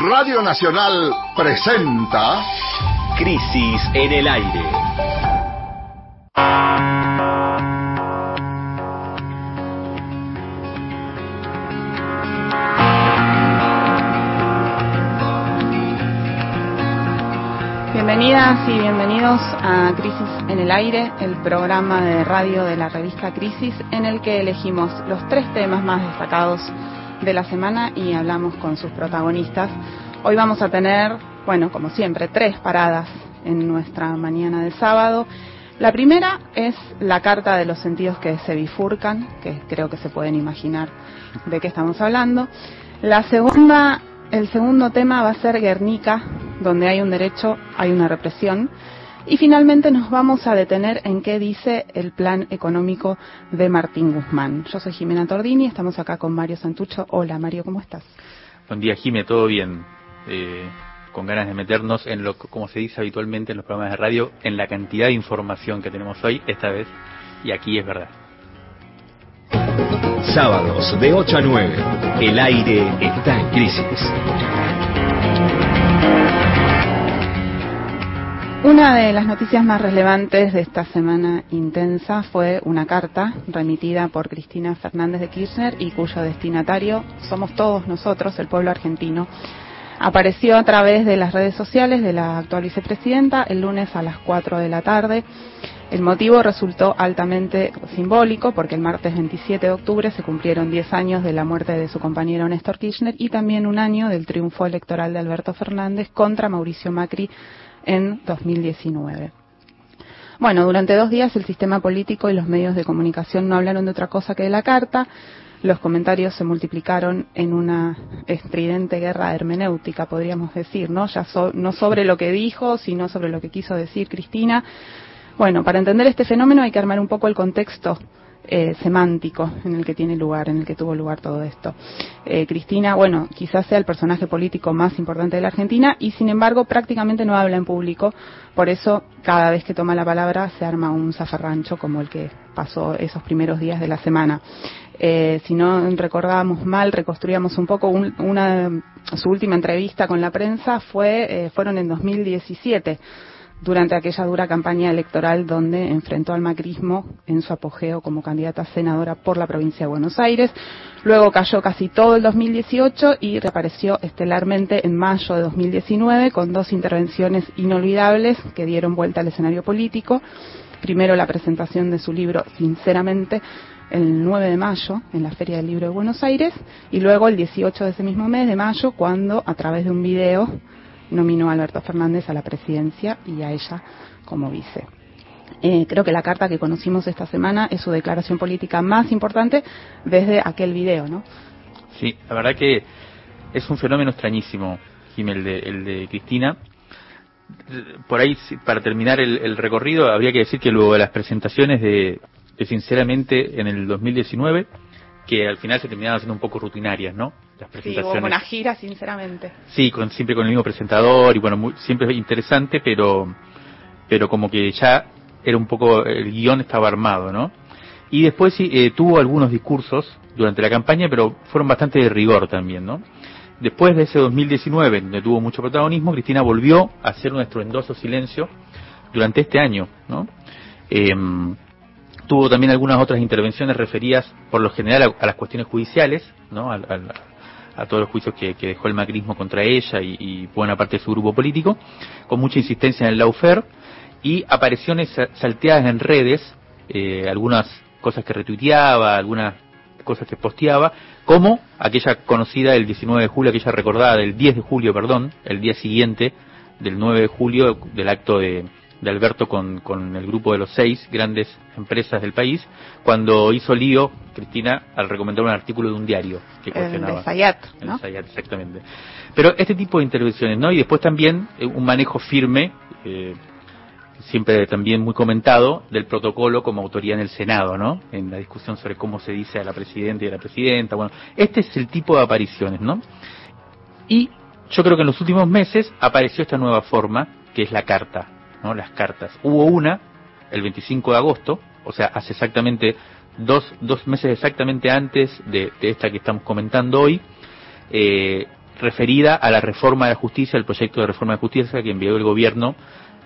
Radio Nacional presenta Crisis en el aire. Bienvenidas y bienvenidos a Crisis en el Aire, el programa de radio de la revista Crisis, en el que elegimos los tres temas más destacados de la semana y hablamos con sus protagonistas. Hoy vamos a tener, bueno, como siempre, tres paradas en nuestra mañana de sábado. La primera es la carta de los sentidos que se bifurcan, que creo que se pueden imaginar de qué estamos hablando. La segunda, el segundo tema va a ser Guernica, donde hay un derecho, hay una represión. Y finalmente nos vamos a detener en qué dice el plan económico de Martín Guzmán. Yo soy Jimena Tordini, estamos acá con Mario Santucho. Hola Mario, ¿cómo estás? Buen día Jimena, todo bien. Eh, con ganas de meternos en lo como se dice habitualmente en los programas de radio, en la cantidad de información que tenemos hoy, esta vez, y aquí es verdad. Sábados de 8 a 9, el aire está en crisis. Una de las noticias más relevantes de esta semana intensa fue una carta remitida por Cristina Fernández de Kirchner y cuyo destinatario somos todos nosotros, el pueblo argentino. Apareció a través de las redes sociales de la actual vicepresidenta el lunes a las 4 de la tarde. El motivo resultó altamente simbólico porque el martes 27 de octubre se cumplieron 10 años de la muerte de su compañero Néstor Kirchner y también un año del triunfo electoral de Alberto Fernández contra Mauricio Macri en 2019. Bueno, durante dos días el sistema político y los medios de comunicación no hablaron de otra cosa que de la carta. Los comentarios se multiplicaron en una estridente guerra hermenéutica, podríamos decir, ¿no? Ya no sobre lo que dijo, sino sobre lo que quiso decir Cristina. Bueno, para entender este fenómeno hay que armar un poco el contexto eh, semántico en el que tiene lugar, en el que tuvo lugar todo esto. Eh, Cristina, bueno, quizás sea el personaje político más importante de la Argentina y sin embargo prácticamente no habla en público, por eso cada vez que toma la palabra se arma un zafarrancho como el que pasó esos primeros días de la semana. Eh, si no recordábamos mal, reconstruíamos un poco una, su última entrevista con la prensa fue, fueron en 2017 durante aquella dura campaña electoral donde enfrentó al macrismo en su apogeo como candidata senadora por la provincia de Buenos Aires. Luego cayó casi todo el 2018 y reapareció estelarmente en mayo de 2019 con dos intervenciones inolvidables que dieron vuelta al escenario político. Primero la presentación de su libro Sinceramente el 9 de mayo en la Feria del Libro de Buenos Aires y luego el 18 de ese mismo mes de mayo cuando a través de un video nominó a Alberto Fernández a la presidencia y a ella como vice. Eh, creo que la carta que conocimos esta semana es su declaración política más importante desde aquel video, ¿no? Sí, la verdad que es un fenómeno extrañísimo, Jiménez, el de, el de Cristina. Por ahí, para terminar el, recorrido, habría que decir que luego de las presentaciones de Sinceramente en el 2019, que al final se terminaban siendo un poco rutinarias, ¿no? Las presentaciones. Sí, como una gira, sinceramente. Sí, con, siempre con el mismo presentador y bueno, muy, siempre interesante, pero, pero como que ya era un poco, el guion estaba armado, ¿no? Y después sí, eh, tuvo algunos discursos durante la campaña, pero fueron bastante de rigor también, ¿no? Después de ese 2019, donde tuvo mucho protagonismo, Cristina volvió a hacer un estruendoso silencio durante este año, ¿no? Eh, tuvo también algunas otras intervenciones referidas por lo general a, las cuestiones judiciales, ¿no? A, todos los juicios que, dejó el macrismo contra ella y, buena parte de su grupo político, con mucha insistencia en el lawfare y apariciones salteadas en redes, eh, algunas cosas que retuiteaba, algunas cosas que posteaba, como aquella conocida del 19 de julio, aquella recordada del 10 de julio, perdón, el día siguiente del 9 de julio del acto de, de Alberto con, con el grupo de los seis grandes empresas del país, cuando hizo lío Cristina al recomendar un artículo de un diario que cuestionaba. El Sayat, ¿no? Sayat, exactamente. Pero este tipo de intervenciones, ¿no? Y después también eh, un manejo firme, eh, siempre también muy comentado, del protocolo como autoría en el Senado, ¿no? En la discusión sobre cómo se dice a la presidenta y a la presidenta. Bueno, este es el tipo de apariciones, ¿no? Y yo creo que en los últimos meses apareció esta nueva forma, que es la carta ¿no? las cartas. Hubo una el 25 de agosto, o sea, hace exactamente dos, dos meses exactamente antes de, esta que estamos comentando hoy, eh, referida a la reforma de la justicia, el proyecto de reforma de justicia que envió el gobierno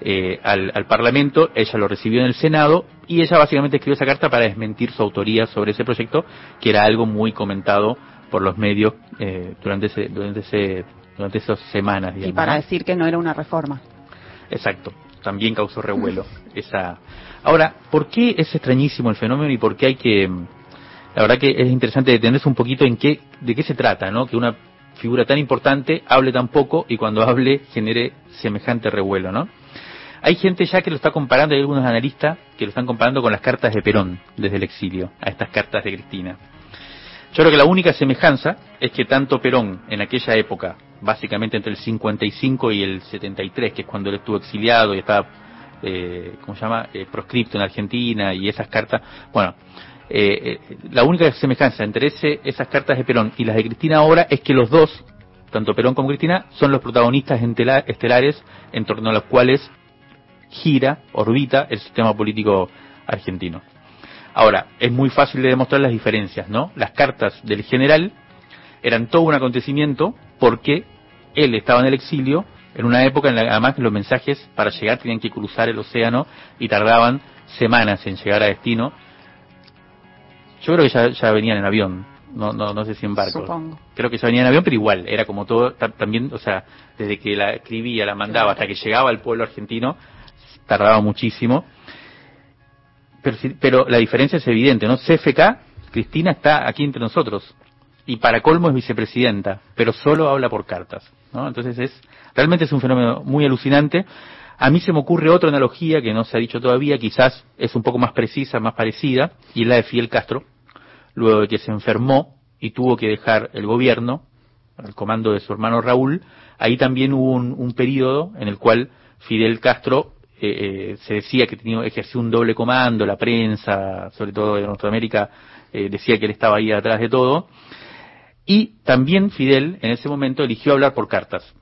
eh, al, al, Parlamento, ella lo recibió en el Senado y ella básicamente escribió esa carta para desmentir su autoría sobre ese proyecto, que era algo muy comentado por los medios eh, durante ese, durante ese, durante esas semanas. Digamos, y para ¿no? decir que no era una reforma. Exacto, también causó revuelo esa. Ahora, ¿por qué es extrañísimo el fenómeno y por qué hay que la verdad que es interesante detenerse un poquito en qué, de qué se trata, ¿no? Que una figura tan importante hable tan poco y cuando hable genere semejante revuelo, ¿no? Hay gente ya que lo está comparando, hay algunos analistas que lo están comparando con las cartas de Perón desde el exilio, a estas cartas de Cristina. Yo creo que la única semejanza es que tanto Perón en aquella época, básicamente entre el 55 y el 73, que es cuando él estuvo exiliado y estaba, eh, ¿cómo se llama?, eh, proscripto en Argentina y esas cartas, bueno, eh, la única semejanza entre ese, esas cartas de Perón y las de Cristina ahora es que los dos, tanto Perón como Cristina, son los protagonistas estelares en torno a los cuales gira, orbita el sistema político argentino. Ahora, es muy fácil de demostrar las diferencias, ¿no? Las cartas del general eran todo un acontecimiento porque él estaba en el exilio en una época en la que además los mensajes para llegar tenían que cruzar el océano y tardaban semanas en llegar a destino yo creo que ya, ya venían en avión, no, no, no sé si en barco. Supongo. Creo que ya venían en avión, pero igual, era como todo, también, o sea, desde que la escribía, la mandaba, hasta que llegaba al pueblo argentino, tardaba muchísimo. Pero, pero la diferencia es evidente, ¿no? CFK, Cristina está aquí entre nosotros. Y para colmo es vicepresidenta, pero solo habla por cartas, ¿no? Entonces es, realmente es un fenómeno muy alucinante. A mí se me ocurre otra analogía que no se ha dicho todavía, quizás es un poco más precisa, más parecida, y es la de Fidel Castro, luego de que se enfermó y tuvo que dejar el gobierno al comando de su hermano Raúl, ahí también hubo un, un periodo en el cual Fidel Castro eh, eh, se decía que tenía, ejerció un doble comando, la prensa, sobre todo de Norteamérica, eh, decía que él estaba ahí atrás de todo, y también Fidel en ese momento eligió hablar por cartas.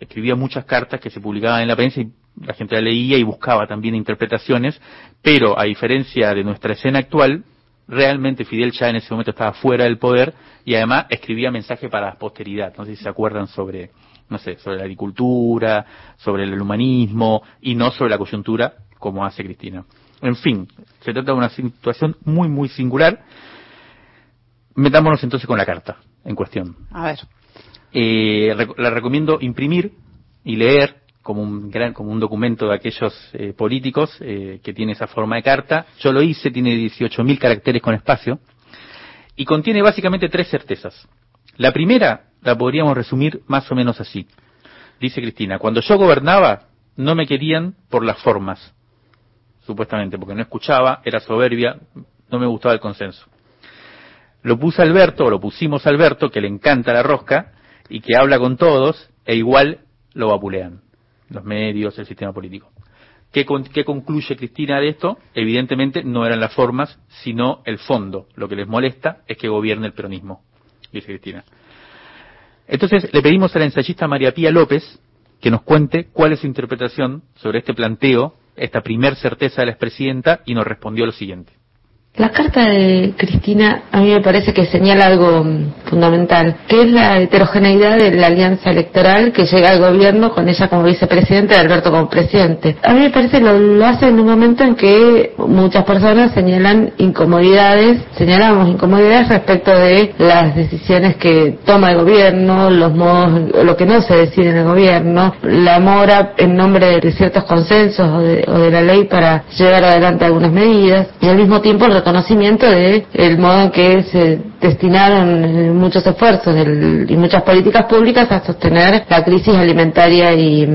Escribía muchas cartas que se publicaban en la prensa y la gente la leía y buscaba también interpretaciones, pero a diferencia de nuestra escena actual, realmente Fidel ya en ese momento estaba fuera del poder y además escribía mensajes para la posteridad. No sé si se acuerdan sobre, no sé, sobre la agricultura, sobre el humanismo y no sobre la coyuntura como hace Cristina. En fin, se trata de una situación muy, muy singular. Metámonos entonces con la carta en cuestión. A ver. Eh, la recomiendo imprimir y leer como un gran, como un documento de aquellos eh, políticos eh, que tiene esa forma de carta. Yo lo hice, tiene 18.000 caracteres con espacio y contiene básicamente tres certezas. La primera la podríamos resumir más o menos así. Dice Cristina, cuando yo gobernaba no me querían por las formas, supuestamente, porque no escuchaba, era soberbia, no me gustaba el consenso. Lo puse a Alberto, o lo pusimos Alberto, que le encanta la rosca y que habla con todos, e igual lo vapulean los medios, el sistema político. ¿Qué, ¿Qué, concluye Cristina de esto? Evidentemente no eran las formas, sino el fondo. Lo que les molesta es que gobierne el peronismo, dice Cristina. Entonces le pedimos a la ensayista María Pía López que nos cuente cuál es su interpretación sobre este planteo, esta primer certeza de la expresidenta, y nos respondió lo siguiente. La carta de Cristina a mí me parece que señala algo mm, fundamental, que es la heterogeneidad de la alianza electoral que llega al gobierno con ella como vicepresidente y Alberto como presidente. A mí me parece lo, lo hace en un momento en que muchas personas señalan incomodidades, señalamos incomodidades respecto de las decisiones que toma el gobierno, los modos, lo que no se decide en el gobierno, la mora en nombre de ciertos consensos o de, o de la ley para llevar adelante algunas medidas y al mismo tiempo conocimiento de el modo en que se destinaron muchos esfuerzos del, y muchas políticas públicas a sostener la crisis alimentaria y,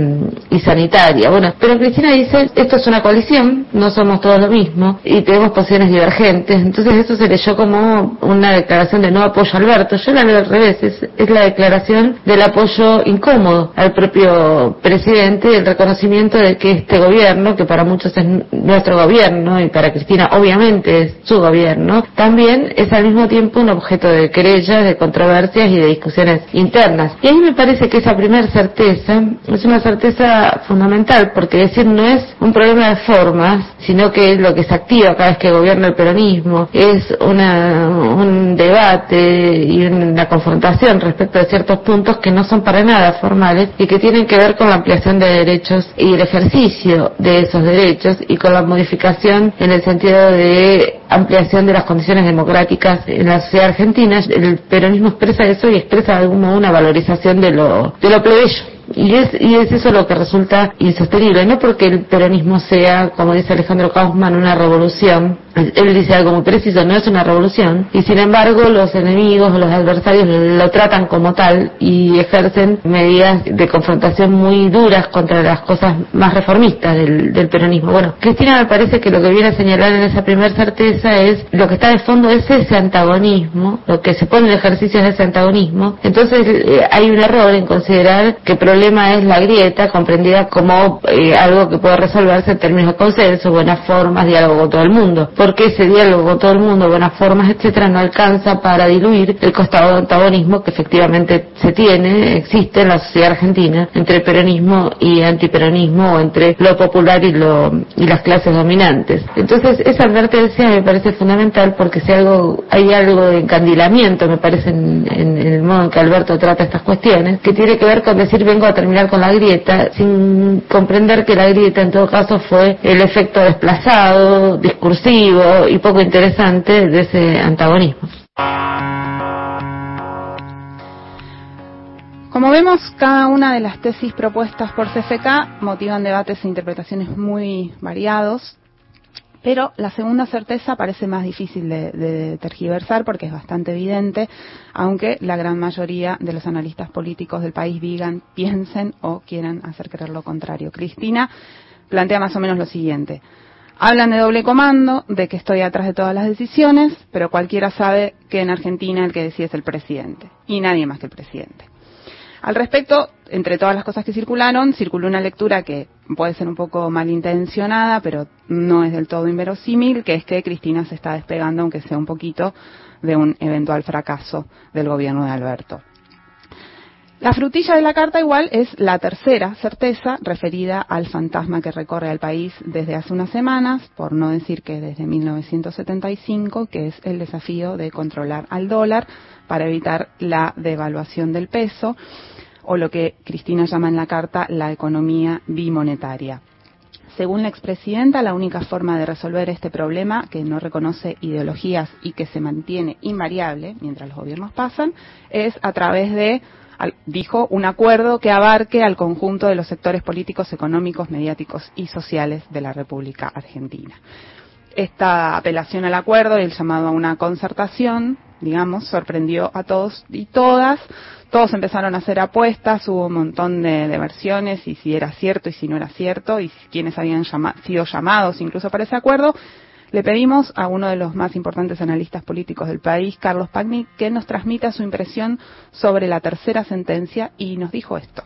y, sanitaria. Bueno, pero Cristina dice, esto es una coalición, no somos todos lo mismo y tenemos posiciones divergentes. Entonces eso se leyó como una declaración de no apoyo a Alberto. Yo la veo al revés, es, es la declaración del apoyo incómodo al propio presidente, el reconocimiento de que este gobierno, que para muchos es nuestro gobierno y para Cristina obviamente es su gobierno, también es al mismo tiempo una objeto de querellas, de controversias y de discusiones internas. Y ahí me parece que esa primera certeza es una certeza fundamental, porque decir no es un problema de formas, sino que es lo que se activa cada vez que gobierna el peronismo, es una, un debate y una confrontación respecto de ciertos puntos que no son para nada formales y que tienen que ver con la ampliación de derechos y el ejercicio de esos derechos y con la modificación en el sentido de ampliación de las condiciones democráticas en la sociedad argentina. El peronismo expresa eso y expresa de algún modo una valorización de lo, de lo plebeyo y es, y es eso lo que resulta insostenible, no porque el peronismo sea, como dice Alejandro Kaufman, una revolución, él dice algo muy preciso, no es una revolución, y sin embargo los enemigos los adversarios lo tratan como tal y ejercen medidas de confrontación muy duras contra las cosas más reformistas del, del peronismo. Bueno, Cristina me parece que lo que viene a señalar en esa primera certeza es lo que está de fondo es ese antagonismo, lo que se pone en ejercicio es ese antagonismo. Entonces eh, hay un error en considerar que problema es la grieta, comprendida como eh, algo que puede resolverse en términos de consenso, buenas formas, diálogo con todo el mundo. Porque ese diálogo con todo el mundo, buenas formas, etcétera, no alcanza para diluir el costado de antagonismo que efectivamente se tiene, existe en la sociedad argentina, entre peronismo y antiperonismo, o entre lo popular y, lo, y las clases dominantes. Entonces, esa advertencia me parece fundamental porque si algo, hay algo de encandilamiento, me parece, en, en el modo en que Alberto trata estas cuestiones, que tiene que ver con decir vengo a terminar con la grieta, sin comprender que la grieta en todo caso fue el efecto desplazado, discursivo y poco interesante de ese antagonismo. Como vemos, cada una de las tesis propuestas por CFK motivan debates e interpretaciones muy variados, pero la segunda certeza parece más difícil de, tergiversar porque es bastante evidente, aunque la gran mayoría de los analistas políticos del país digan, piensen o quieran hacer creer lo contrario. Cristina plantea más o menos lo siguiente. Hablan de doble comando, de que estoy atrás de todas las decisiones, pero cualquiera sabe que en Argentina el que decide es el presidente, y nadie más que el presidente. Al respecto, entre todas las cosas que circularon, circuló una lectura que puede ser un poco malintencionada, pero no es del todo inverosímil, que es que Cristina se está despegando, aunque sea un poquito, de un eventual fracaso del gobierno de Alberto. La frutilla de la carta igual es la tercera certeza referida al fantasma que recorre al país desde hace unas semanas, por no decir que desde 1975, que es el desafío de controlar al dólar para evitar la devaluación del peso o lo que Cristina llama en la carta la economía bimonetaria. Según la expresidenta, la única forma de resolver este problema, que no reconoce ideologías y que se mantiene invariable mientras los gobiernos pasan, es a través de dijo, un acuerdo que abarque al conjunto de los sectores políticos, económicos, mediáticos y sociales de la República Argentina. Esta apelación al acuerdo y el llamado a una concertación, digamos, sorprendió a todos y todas. Todos empezaron a hacer apuestas, hubo un montón de, versiones y si era cierto y si no era cierto y quienes habían sido llamados incluso para ese acuerdo. Le pedimos a uno de los más importantes analistas políticos del país, Carlos Pagni, que nos transmita su impresión sobre la tercera sentencia y nos dijo esto.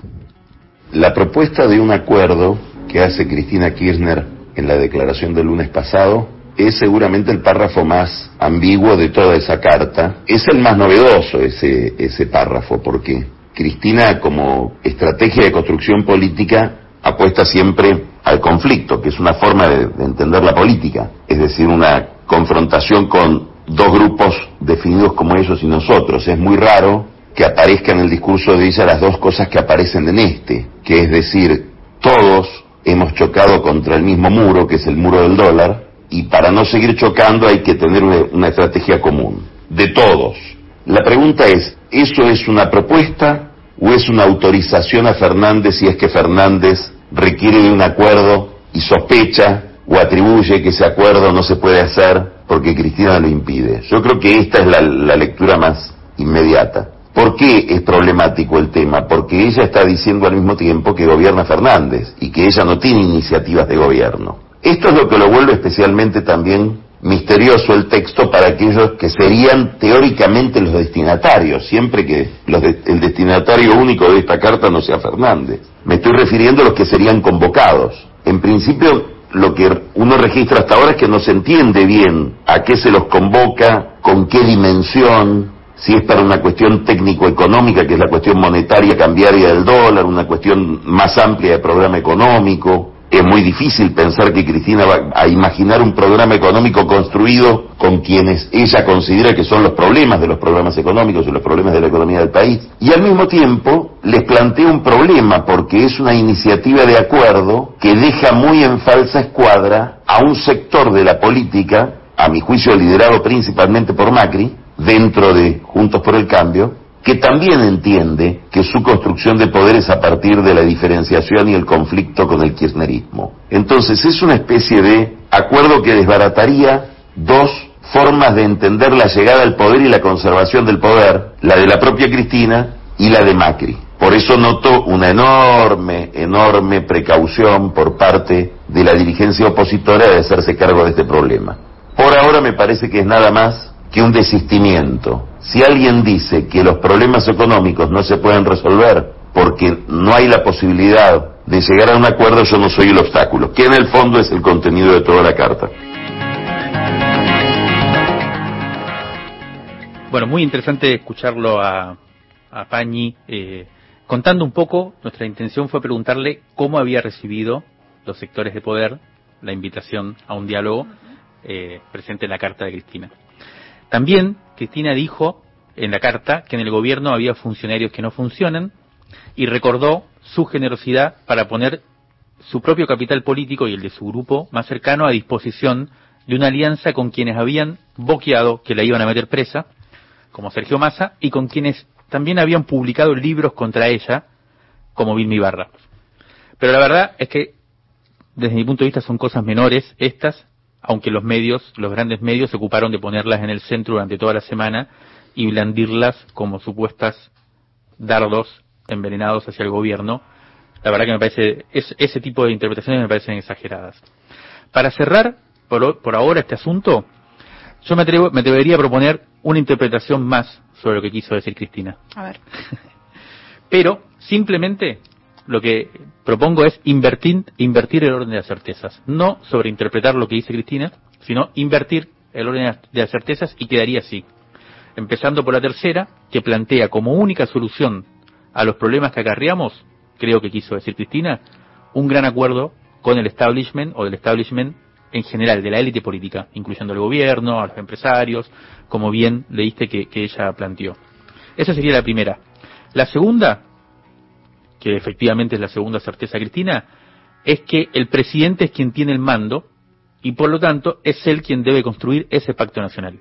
La propuesta de un acuerdo que hace Cristina Kirchner en la declaración del lunes pasado es seguramente el párrafo más ambiguo de toda esa carta. Es el más novedoso ese, ese párrafo, porque Cristina como estrategia de construcción política apuesta siempre al conflicto, que es una forma de, de, entender la política, es decir, una confrontación con dos grupos definidos como ellos y nosotros. Es muy raro que aparezcan en el discurso de ella las dos cosas que aparecen en este, que es decir, todos hemos chocado contra el mismo muro, que es el muro del dólar, y para no seguir chocando hay que tener una, estrategia común, de todos. La pregunta es, ¿eso es una propuesta o es una autorización a Fernández si es que Fernández requiere de un acuerdo y sospecha o atribuye que ese acuerdo no se puede hacer porque Cristina lo impide. Yo creo que esta es la, la, lectura más inmediata. ¿Por qué es problemático el tema? Porque ella está diciendo al mismo tiempo que gobierna Fernández y que ella no tiene iniciativas de gobierno. Esto es lo que lo vuelve especialmente también misterioso el texto para aquellos que serían teóricamente los destinatarios, siempre que los de, el destinatario único de esta carta no sea Fernández. Me estoy refiriendo a los que serían convocados. En principio, lo que uno registra hasta ahora es que no se entiende bien a qué se los convoca, con qué dimensión, si es para una cuestión técnico-económica, que es la cuestión monetaria cambiaria del dólar, una cuestión más amplia de programa económico, es muy difícil pensar que Cristina va a imaginar un programa económico construido con quienes ella considera que son los problemas de los programas económicos y los problemas de la economía del país. Y al mismo tiempo les plantea un problema porque es una iniciativa de acuerdo que deja muy en falsa escuadra a un sector de la política, a mi juicio liderado principalmente por Macri, dentro de Juntos por el Cambio, que también entiende que su construcción de poder es a partir de la diferenciación y el conflicto con el kirchnerismo. Entonces es una especie de acuerdo que desbarataría dos formas de entender la llegada al poder y la conservación del poder, la de la propia Cristina y la de Macri. Por eso noto una enorme, enorme precaución por parte de la dirigencia opositora de hacerse cargo de este problema. Por ahora me parece que es nada más que un desistimiento si alguien dice que los problemas económicos no se pueden resolver porque no hay la posibilidad de llegar a un acuerdo, yo no soy el obstáculo, que en el fondo es el contenido de toda la carta. Bueno, muy interesante escucharlo a, a Pañi eh, contando un poco. Nuestra intención fue preguntarle cómo había recibido los sectores de poder la invitación a un diálogo eh, presente en la carta de Cristina. También Cristina dijo en la carta que en el gobierno había funcionarios que no funcionan y recordó su generosidad para poner su propio capital político y el de su grupo más cercano a disposición de una alianza con quienes habían boqueado que la iban a meter presa, como Sergio Massa, y con quienes también habían publicado libros contra ella, como Vilmi Barra. Pero la verdad es que, desde mi punto de vista, son cosas menores estas aunque los medios, los grandes medios, se ocuparon de ponerlas en el centro durante toda la semana y blandirlas como supuestas dardos envenenados hacia el gobierno. La verdad que me parece, ese tipo de interpretaciones me parecen exageradas. Para cerrar por, por ahora este asunto, yo me, atrevo, me debería proponer una interpretación más sobre lo que quiso decir Cristina. A ver. Pero simplemente lo que propongo es invertir, invertir el orden de las certezas. No sobreinterpretar lo que dice Cristina, sino invertir el orden de las certezas y quedaría así. Empezando por la tercera, que plantea como única solución a los problemas que acarreamos, creo que quiso decir Cristina, un gran acuerdo con el establishment o del establishment en general, de la élite política, incluyendo al gobierno, a los empresarios, como bien leíste que, que ella planteó. Esa sería la primera. La segunda que efectivamente es la segunda certeza cristina, es que el presidente es quien tiene el mando y por lo tanto es él quien debe construir ese pacto nacional.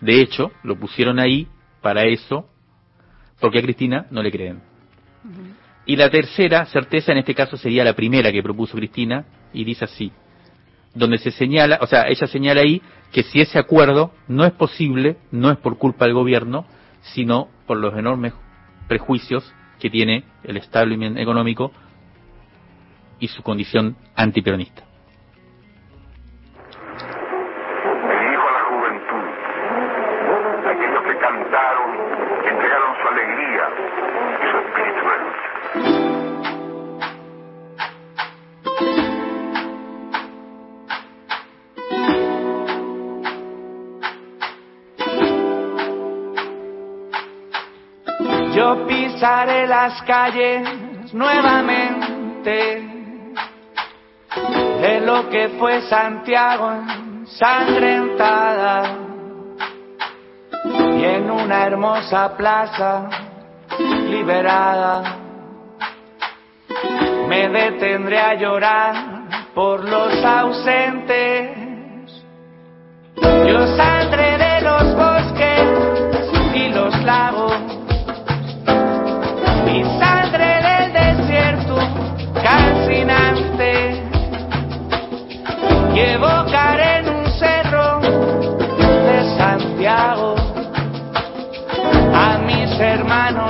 De hecho, lo pusieron ahí para eso, porque a Cristina no le creen. Y la tercera certeza en este caso sería la primera que propuso Cristina y dice así, donde se señala, o sea, ella señala ahí que si ese acuerdo no es posible, no es por culpa del gobierno, sino por los enormes prejuicios que tiene el establishment económico y su condición antiperonista. Las calles nuevamente. De lo que fue Santiago ensangrentada y en una hermosa plaza liberada. Me detendré a llorar por los ausentes. Yo saldré de los bosques y los lagos calcinante y en un cerro de Santiago a mis hermanos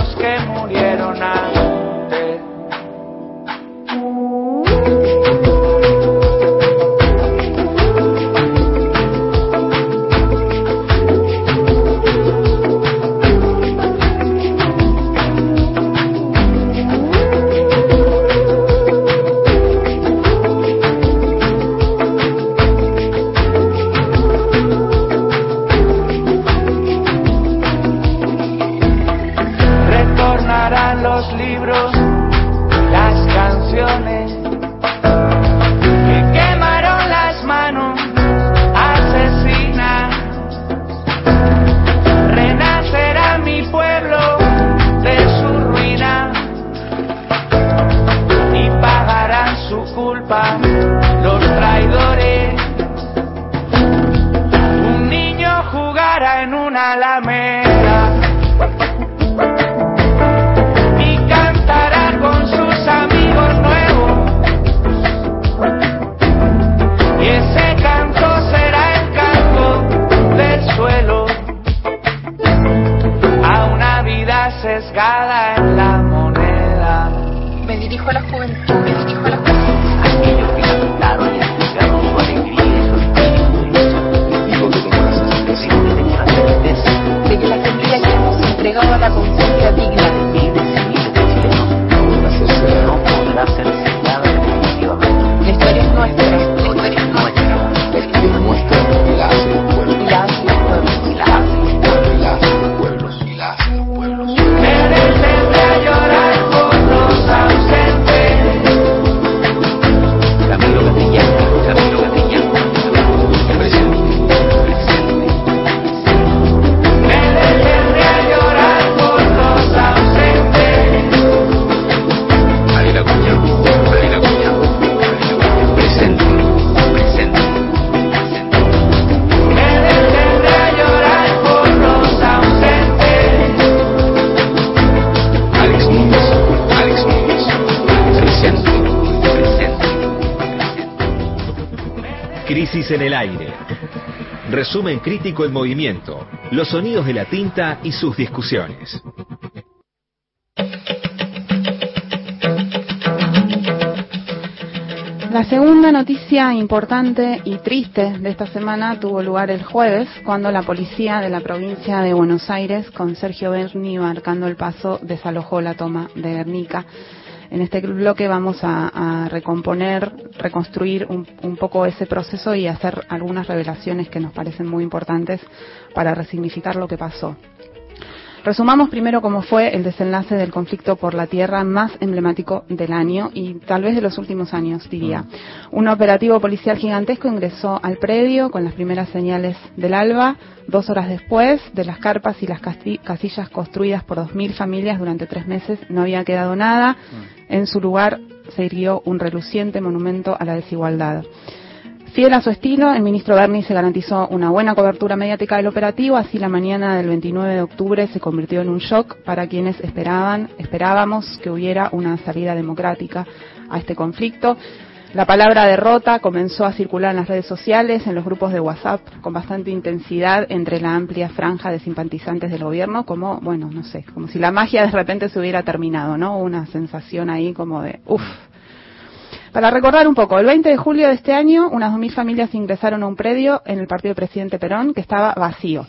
en el aire. Resumen crítico en movimiento. Los sonidos de la tinta y sus discusiones. La segunda noticia importante y triste de esta semana tuvo lugar el jueves, cuando la policía de la provincia de Buenos Aires, con Sergio Berni marcando el paso, desalojó la toma de Guernica. En este bloque vamos a, a recomponer, reconstruir un, un poco ese proceso y hacer algunas revelaciones que nos parecen muy importantes para resignificar lo que pasó. Resumamos primero cómo fue el desenlace del conflicto por la tierra más emblemático del año y tal vez de los últimos años, diría. Un operativo policial gigantesco ingresó al predio con las primeras señales del alba. Dos horas después, de las carpas y las casillas construidas por 2.000 familias durante tres meses, no había quedado nada. En su lugar se irguió un reluciente monumento a la desigualdad. Fiel a su estilo, el ministro Berni se garantizó una buena cobertura mediática del operativo, así la mañana del 29 de octubre se convirtió en un shock para quienes esperaban, esperábamos que hubiera una salida democrática a este conflicto. La palabra derrota comenzó a circular en las redes sociales, en los grupos de WhatsApp, con bastante intensidad entre la amplia franja de simpatizantes del gobierno, como, bueno, no sé, como si la magia de repente se hubiera terminado, ¿no? Una sensación ahí como de, uff, para recordar un poco, el 20 de julio de este año, unas 2.000 familias ingresaron a un predio en el partido del presidente Perón que estaba vacío.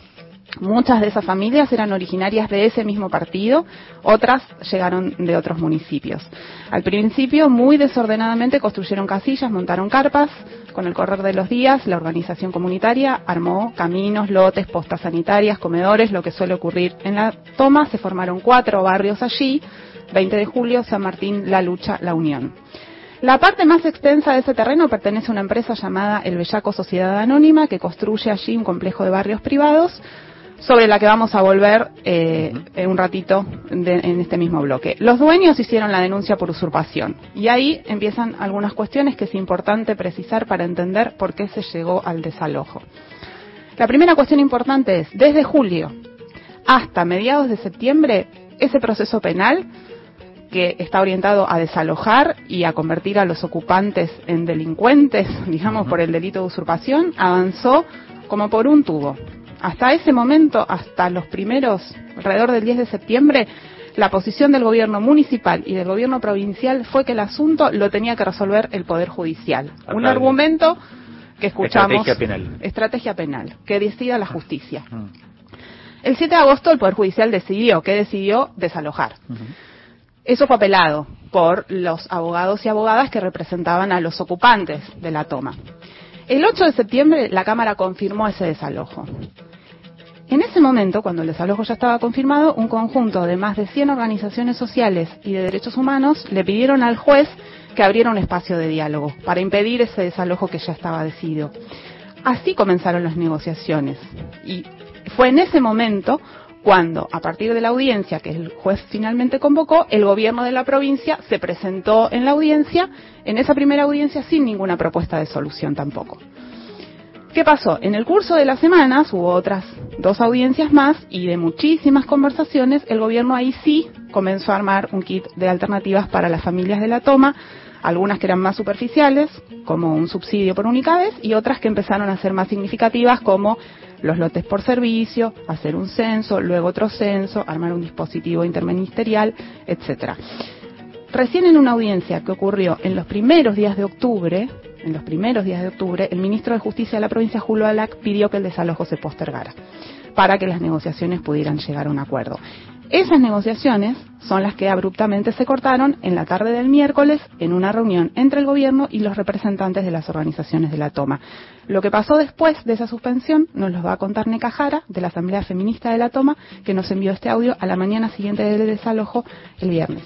Muchas de esas familias eran originarias de ese mismo partido, otras llegaron de otros municipios. Al principio, muy desordenadamente construyeron casillas, montaron carpas. Con el correr de los días, la organización comunitaria armó caminos, lotes, postas sanitarias, comedores, lo que suele ocurrir en la toma. Se formaron cuatro barrios allí, 20 de julio, San Martín, La Lucha, La Unión. La parte más extensa de ese terreno pertenece a una empresa llamada El Bellaco Sociedad Anónima, que construye allí un complejo de barrios privados, sobre la que vamos a volver eh, en un ratito de- en este mismo bloque. Los dueños hicieron la denuncia por usurpación y ahí empiezan algunas cuestiones que es importante precisar para entender por qué se llegó al desalojo. La primera cuestión importante es, desde julio hasta mediados de septiembre, ese proceso penal que está orientado a desalojar y a convertir a los ocupantes en delincuentes, digamos, por el delito de usurpación, avanzó como por un tubo. Hasta ese momento, hasta los primeros, alrededor del 10 de septiembre, la posición del gobierno municipal y del gobierno provincial fue que el asunto lo tenía que resolver el Poder Judicial. Un argumento que escuchamos. Estrategia penal. Estrategia penal, que decida la justicia. El 7 de agosto el Poder Judicial decidió, que decidió desalojar. Eso fue apelado por los abogados y abogadas que representaban a los ocupantes de la toma. El 8 de septiembre la Cámara confirmó ese desalojo. En ese momento, cuando el desalojo ya estaba confirmado, un conjunto de más de 100 organizaciones sociales y de derechos humanos le pidieron al juez que abriera un espacio de diálogo para impedir ese desalojo que ya estaba decidido. Así comenzaron las negociaciones y fue en ese momento cuando, a partir de la audiencia que el juez finalmente convocó, el gobierno de la provincia se presentó en la audiencia, en esa primera audiencia sin ninguna propuesta de solución tampoco. ¿Qué pasó? En el curso de las semanas hubo otras dos audiencias más y de muchísimas conversaciones, el gobierno ahí sí comenzó a armar un kit de alternativas para las familias de la toma, algunas que eran más superficiales, como un subsidio por unidades, y otras que empezaron a ser más significativas, como los lotes por servicio, hacer un censo, luego otro censo, armar un dispositivo interministerial, etcétera. Recién en una audiencia que ocurrió en los primeros días de octubre, en los primeros días de octubre, el ministro de Justicia de la provincia, Julio Alac, pidió que el desalojo se postergara para que las negociaciones pudieran llegar a un acuerdo. Esas negociaciones son las que abruptamente se cortaron en la tarde del miércoles en una reunión entre el gobierno y los representantes de las organizaciones de la toma. Lo que pasó después de esa suspensión nos lo va a contar Necajara, de la Asamblea Feminista de la Toma, que nos envió este audio a la mañana siguiente del desalojo el viernes.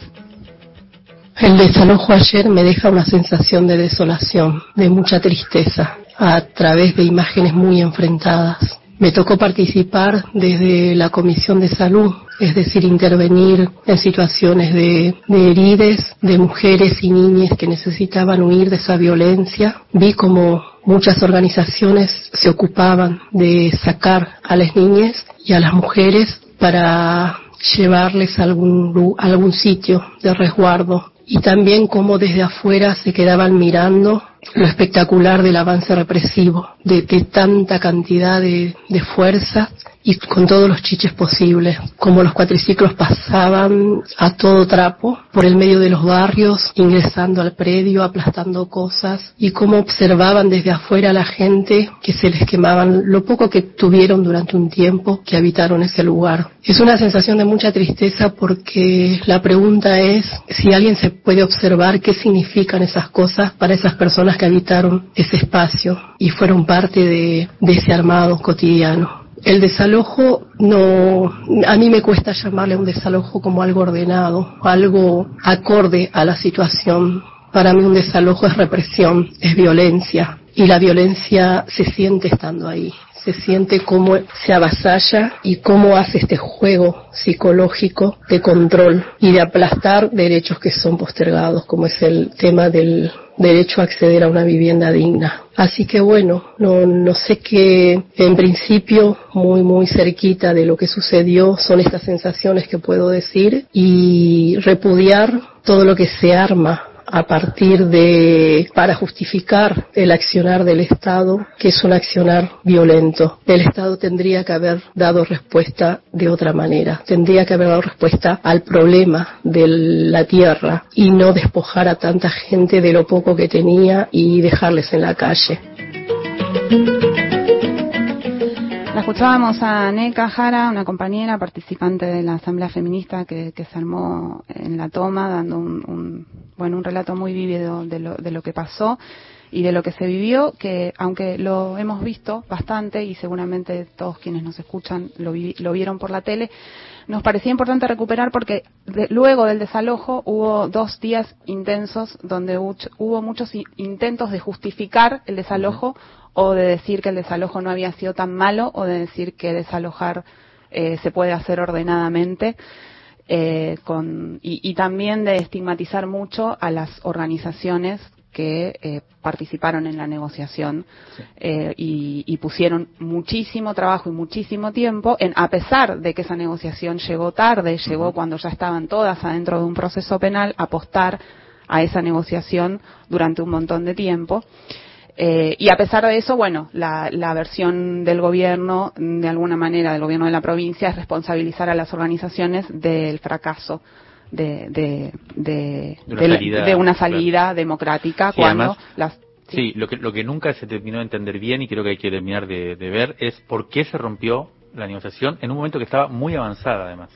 El desalojo ayer me deja una sensación de desolación, de mucha tristeza, a través de imágenes muy enfrentadas. Me tocó participar desde la Comisión de Salud, es decir, intervenir en situaciones de, de herides, de mujeres y niñas que necesitaban huir de esa violencia. Vi como muchas organizaciones se ocupaban de sacar a las niñas y a las mujeres para llevarles a algún, a algún sitio de resguardo y también cómo desde afuera se quedaban mirando lo espectacular del avance represivo, de, tanta cantidad de, de fuerzas y con todos los chiches posibles, como los cuatriciclos pasaban a todo trapo por el medio de los barrios, ingresando al predio, aplastando cosas, y cómo observaban desde afuera a la gente que se les quemaban lo poco que tuvieron durante un tiempo que habitaron ese lugar. Es una sensación de mucha tristeza porque la pregunta es si alguien se puede observar qué significan esas cosas para esas personas que habitaron ese espacio y fueron parte de, de ese armado cotidiano. El desalojo no, a mí me cuesta llamarle un desalojo como algo ordenado, algo acorde a la situación. Para mí un desalojo es represión, es violencia y la violencia se siente estando ahí, se siente cómo se avasalla y cómo hace este juego psicológico de control y de aplastar derechos que son postergados, como es el tema del derecho a acceder a una vivienda digna. Así que bueno, no, no sé qué, en principio, muy, muy cerquita de lo que sucedió son estas sensaciones que puedo decir y repudiar todo lo que se arma a partir de, para justificar el accionar del Estado, que es un accionar violento. El Estado tendría que haber dado respuesta de otra manera, tendría que haber dado respuesta al problema de la tierra y no despojar a tanta gente de lo poco que tenía y dejarles en la calle. La escuchábamos a Neca Jara, una compañera participante de la Asamblea Feminista que, se armó en la toma, dando un, un, bueno, un relato muy vívido de lo, de lo que pasó y de lo que se vivió, que aunque lo hemos visto bastante y seguramente todos quienes nos escuchan lo, vi, lo vieron por la tele, nos parecía importante recuperar porque de, luego del desalojo hubo dos días intensos donde hubo muchos intentos de justificar el desalojo o de decir que el desalojo no había sido tan malo o de decir que desalojar eh, se puede hacer ordenadamente. Eh, con, y, y, también de estigmatizar mucho a las organizaciones que eh, participaron en la negociación sí. eh, y, y, pusieron muchísimo trabajo y muchísimo tiempo en a pesar de que esa negociación llegó tarde, llegó uh -huh. cuando ya estaban todas adentro de un proceso penal, apostar a esa negociación durante un montón de tiempo. Eh, y a pesar de eso, bueno, la, la, versión del gobierno, de alguna manera, del gobierno de la provincia, es responsabilizar a las organizaciones del fracaso de, de, de, de, una, salida, de una salida claro. democrática sí, cuando además, las sí. sí, lo que lo que nunca se terminó de entender bien y creo que hay que terminar de, de ver es por qué se rompió la negociación en un momento que estaba muy avanzada además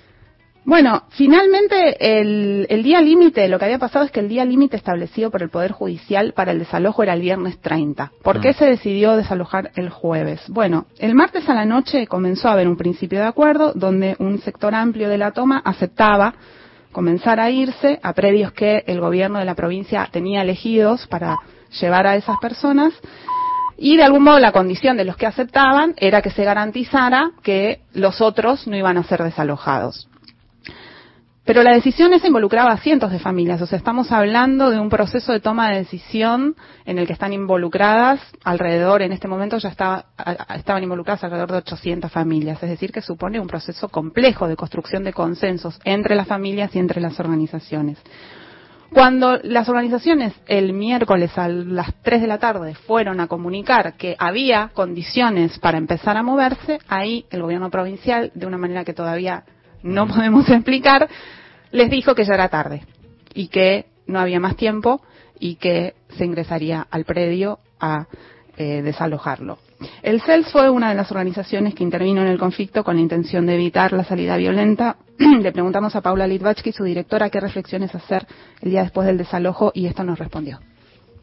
Bueno, finalmente el, el día límite, lo que había pasado es que el día límite establecido por el Poder Judicial para el desalojo era el viernes 30. ¿Por qué Mm. se decidió desalojar el jueves? Bueno, el martes a la noche comenzó a haber un principio de acuerdo donde un sector amplio de la toma aceptaba comenzar a irse a predios que el gobierno de la provincia tenía elegidos para llevar a esas personas y de algún modo la condición de los que aceptaban era que se garantizara que los otros no iban a ser desalojados. Pero la decisión esa involucraba a cientos de familias, o sea, estamos hablando de un proceso de toma de decisión en el que están involucradas alrededor, en este momento ya estaba, estaban involucradas alrededor de 800 familias, es decir, que supone un proceso complejo de construcción de consensos entre las familias y entre las organizaciones. Cuando las organizaciones el miércoles a las 3 de la tarde fueron a comunicar que había condiciones para empezar a moverse, ahí el gobierno provincial, de una manera que todavía no podemos explicar, les dijo que ya era tarde y que no había más tiempo y que se ingresaría al predio a eh, desalojarlo. El CELS fue una de las organizaciones que intervino en el conflicto con la intención de evitar la salida violenta. Le preguntamos a Paula Litvachki, su directora, qué reflexiones hacer el día después del desalojo y esto nos respondió.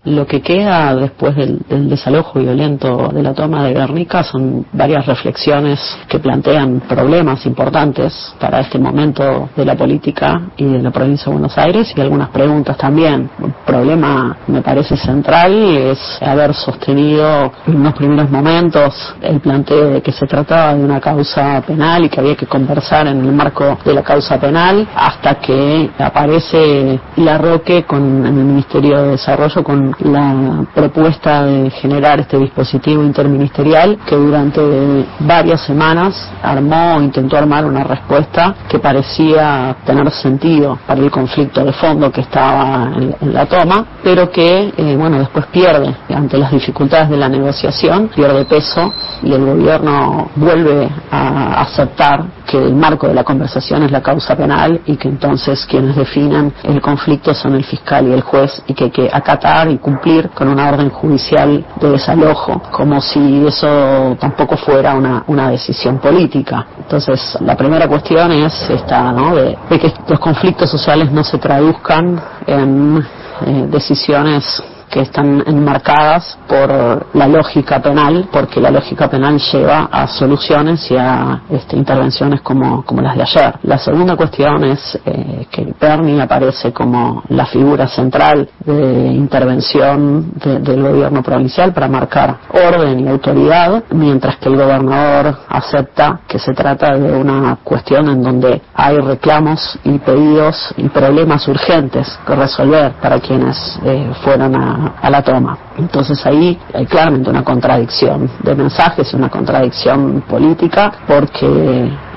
Lo que queda después del, del desalojo violento de la toma de Guernica son varias reflexiones que plantean problemas importantes para este momento de la política y de la provincia de Buenos Aires y algunas preguntas también. Un problema, me parece central, es haber sostenido en los primeros momentos el planteo de que se trataba de una causa penal y que había que conversar en el marco de la causa penal hasta que aparece la Roque con, en el Ministerio de Desarrollo con la propuesta de generar este dispositivo interministerial que durante varias semanas armó o intentó armar una respuesta que parecía tener sentido para el conflicto de fondo que estaba en, la toma, pero que, eh, bueno, después pierde. Ante las dificultades de la negociación, pierde peso y el gobierno vuelve a aceptar que el marco de la conversación es la causa penal y que entonces quienes definen el conflicto son el fiscal y el juez y que hay que acatar y cumplir con una orden judicial de desalojo, como si eso tampoco fuera una, una decisión política. Entonces, la primera cuestión es esta, ¿no? De, que los conflictos sociales no se traduzcan en eh, decisiones que están enmarcadas por la lógica penal, porque la lógica penal lleva a soluciones y a este, intervenciones como, las de ayer. La segunda cuestión es eh, que Bernie aparece como la figura central de intervención de- del gobierno provincial para marcar orden y autoridad, mientras que el gobernador acepta que se trata de una cuestión en donde hay reclamos y pedidos y problemas urgentes que resolver para quienes eh, fueron a, a la toma. Entonces ahí hay claramente una contradicción de mensajes una contradicción política porque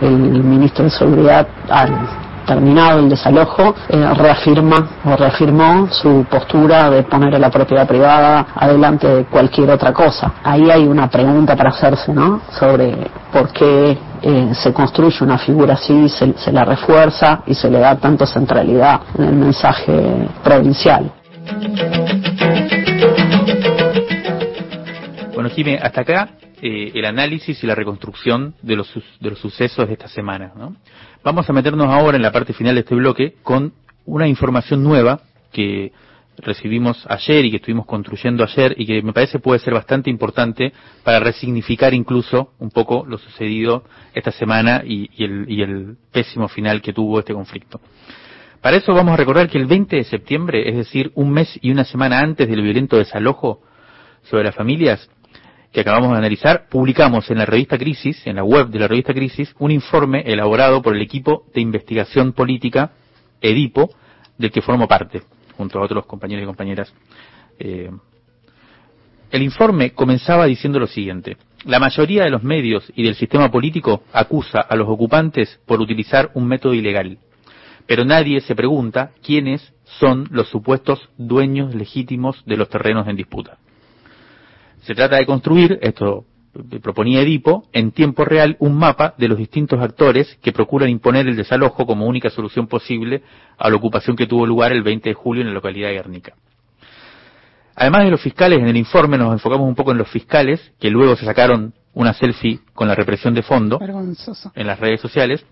el ministro de Seguridad al terminado el desalojo, eh, reafirma o reafirmó su postura de poner a la propiedad privada adelante de cualquier otra cosa. Ahí hay una pregunta para hacerse, ¿no? Sobre por qué eh, se construye una figura así, se, se la refuerza y se le da tanto centralidad en el mensaje provincial. Jimé, hasta acá eh, el análisis y la reconstrucción de los, de los sucesos de esta semana. ¿no? Vamos a meternos ahora en la parte final de este bloque con una información nueva que recibimos ayer y que estuvimos construyendo ayer y que me parece puede ser bastante importante para resignificar incluso un poco lo sucedido esta semana y el pésimo final que tuvo este conflicto. Para eso vamos a recordar que el 20 de septiembre, es decir, un mes y una semana antes del violento desalojo sobre las familias que acabamos de analizar, publicamos en la revista Crisis, en la web de la revista Crisis, un informe elaborado por el equipo de investigación política Edipo, del que formo parte, junto a otros compañeros y compañeras. Eh, el informe comenzaba diciendo lo siguiente. La mayoría de los medios y del sistema político acusa a los ocupantes por utilizar un método ilegal. Pero nadie se pregunta quiénes son los supuestos dueños legítimos de los terrenos en disputa. Se trata de construir, esto proponía Edipo, en tiempo real un mapa de los distintos actores que procuran imponer el desalojo como única solución posible a la ocupación que tuvo lugar el 20 de julio en la localidad de Guernica. Además de los fiscales, en el informe nos enfocamos un poco en los fiscales, que luego se sacaron una selfie con la represión de fondo Vergonzoso. en las redes sociales.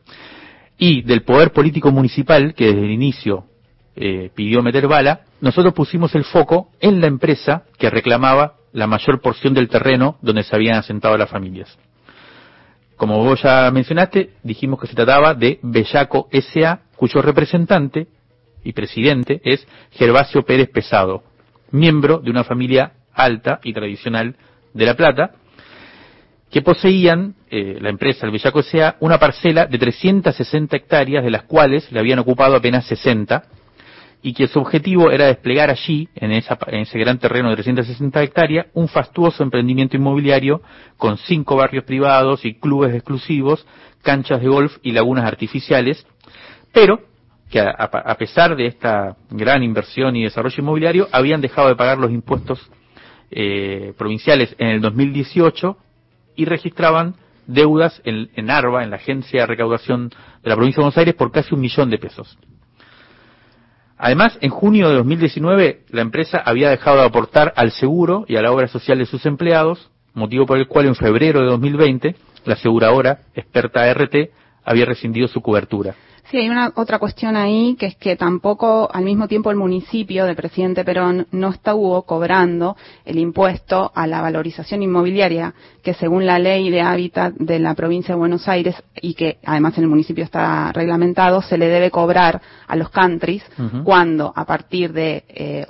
y del poder político municipal, que desde el inicio eh, pidió meter bala, nosotros pusimos el foco en la empresa que reclamaba la mayor porción del terreno donde se habían asentado las familias. Como vos ya mencionaste, dijimos que se trataba de Bellaco S.A., cuyo representante y presidente es Gervasio Pérez Pesado, miembro de una familia alta y tradicional de La Plata, que poseían, eh, la empresa, el Bellaco S.A., una parcela de 360 hectáreas, de las cuales le habían ocupado apenas 60, y que su objetivo era desplegar allí, en, esa, en ese gran terreno de 360 hectáreas, un fastuoso emprendimiento inmobiliario con cinco barrios privados y clubes exclusivos, canchas de golf y lagunas artificiales, pero que a, pesar de esta gran inversión y desarrollo inmobiliario, habían dejado de pagar los impuestos eh, provinciales en el 2018 y registraban deudas en, en ARBA, en la Agencia de Recaudación de la Provincia de Buenos Aires, por casi un millón de pesos. Además, en junio de 2019, la empresa había dejado de aportar al seguro y a la obra social de sus empleados, motivo por el cual en febrero de 2020, la aseguradora, experta RT, había rescindido su cobertura. Sí, hay una otra cuestión ahí, que es que tampoco al mismo tiempo el municipio del presidente Perón no estuvo cobrando el impuesto a la valorización inmobiliaria, que según la ley de hábitat de la provincia de Buenos Aires, y que además en el municipio está reglamentado, se le debe cobrar a los countries cuando a partir de... eh,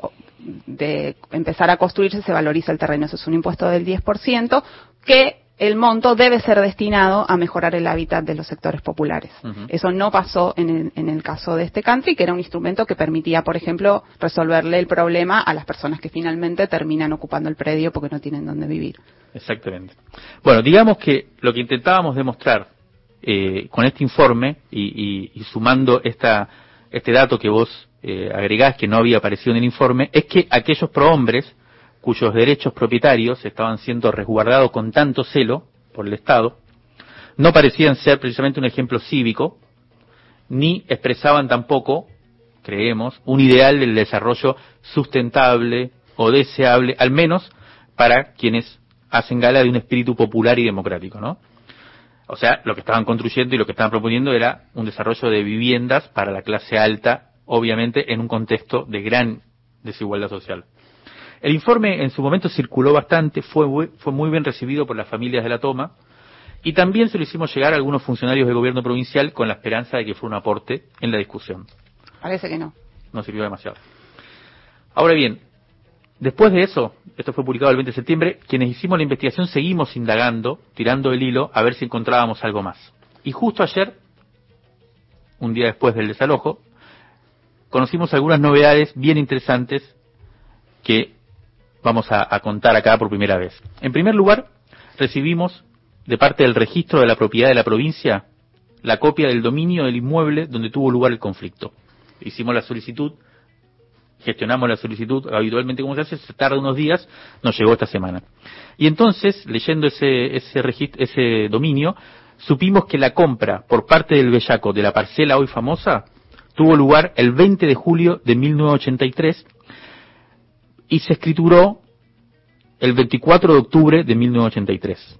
de empezar a construirse se valoriza el terreno. Eso es un impuesto del 10% que el monto debe ser destinado a mejorar el hábitat de los sectores populares. Eso no pasó en el, en el caso de este country, que era un instrumento que permitía, por ejemplo, resolverle el problema a las personas que finalmente terminan ocupando el predio porque no tienen dónde vivir. Exactamente. Bueno, digamos que lo que intentábamos demostrar eh, con este informe y, y- y sumando esta, este dato que vos eh, agregás que no había aparecido en el informe, es que aquellos prohombres cuyos derechos propietarios estaban siendo resguardados con tanto celo por el Estado, no parecían ser precisamente un ejemplo cívico, ni expresaban tampoco, creemos, un ideal del desarrollo sustentable o deseable, al menos para quienes hacen gala de un espíritu popular y democrático, ¿no? O sea, lo que estaban construyendo y lo que estaban proponiendo era un desarrollo de viviendas para la clase alta, obviamente en un contexto de gran desigualdad social. El informe en su momento circuló bastante, fue, muy- fue muy bien recibido por las familias de la toma y también se lo hicimos llegar a algunos funcionarios del gobierno provincial con la esperanza de que fuera un aporte en la discusión. Parece que no. No sirvió demasiado. Ahora bien, después de eso, esto fue publicado el 20 de septiembre, quienes hicimos la investigación seguimos indagando, tirando el hilo, a ver si encontrábamos algo más. Y justo ayer, un día después del desalojo, conocimos algunas novedades bien interesantes que vamos a, contar acá por primera vez. En primer lugar, recibimos de parte del registro de la propiedad de la provincia la copia del dominio del inmueble donde tuvo lugar el conflicto. Hicimos la solicitud, gestionamos la solicitud habitualmente como se hace, se tarda unos días, nos llegó esta semana. Y entonces, leyendo ese, ese, registro, ese dominio, supimos que la compra por parte del Bellaco de la parcela hoy famosa tuvo lugar el 20 de julio de 1983 y se escrituró el 24 de octubre de 1983.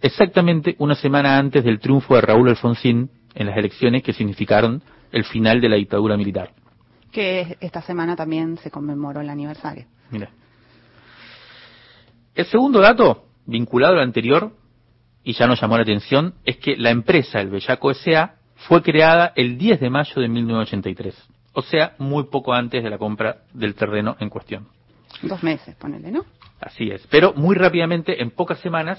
Exactamente una semana antes del triunfo de Raúl Alfonsín en las elecciones que significaron el final de la dictadura militar. Que esta semana también se conmemoró el aniversario. Mira. El segundo dato, vinculado al anterior, y ya nos llamó la atención, es que la empresa, el Bellaco S.A., fue creada el 10 de mayo de 1983. O sea, muy poco antes de la compra del terreno en cuestión. Dos meses, ponele, ¿no? Así es. Pero muy rápidamente, en pocas semanas,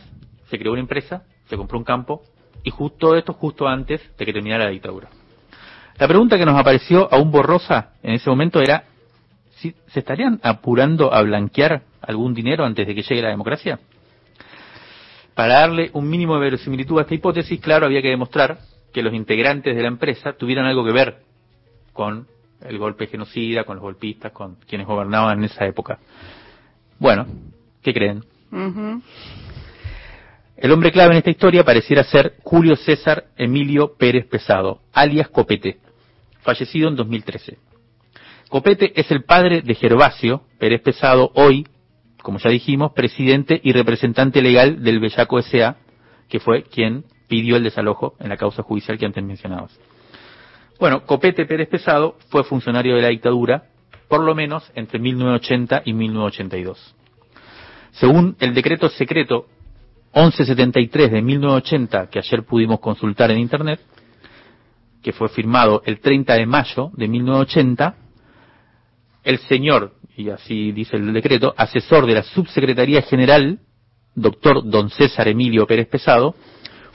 se creó una empresa, se compró un campo, y justo esto justo antes de que terminara la dictadura. La pregunta que nos apareció aún borrosa en ese momento era si se estarían apurando a blanquear algún dinero antes de que llegue la democracia. Para darle un mínimo de verosimilitud a esta hipótesis, claro, había que demostrar que los integrantes de la empresa tuvieran algo que ver con el golpe genocida, con los golpistas, con quienes gobernaban en esa época. Bueno, ¿qué creen? El hombre clave en esta historia pareciera ser Julio César Emilio Pérez Pesado, alias Copete, fallecido en 2013. Copete es el padre de Gervasio Pérez Pesado, hoy, como ya dijimos, presidente y representante legal del Bellaco S.A., que fue quien pidió el desalojo en la causa judicial que antes mencionabas. Bueno, Copete Pérez Pesado fue funcionario de la dictadura, por lo menos entre 1980 y 1982. Según el decreto secreto 1173 de 1980, que ayer pudimos consultar en Internet, que fue firmado el 30 de mayo de 1980, el señor, y así dice el decreto, asesor de la Subsecretaría General, doctor don César Emilio Pérez Pesado,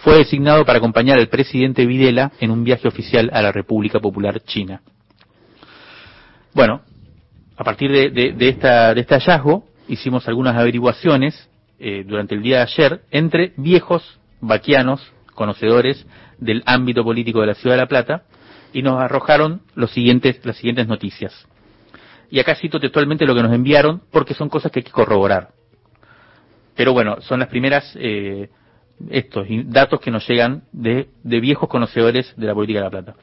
fue designado para acompañar al presidente Videla en un viaje oficial a la República Popular China. Bueno, a partir de, este hallazgo, hicimos algunas averiguaciones eh, durante el día de ayer entre viejos vaquianos, conocedores del ámbito político de la Ciudad de La Plata, y nos arrojaron las siguientes noticias. Y acá cito textualmente lo que nos enviaron, porque son cosas que hay que corroborar. Pero bueno, son las primeras eh, estos datos que nos llegan de, de viejos conocedores de la política de La Plata.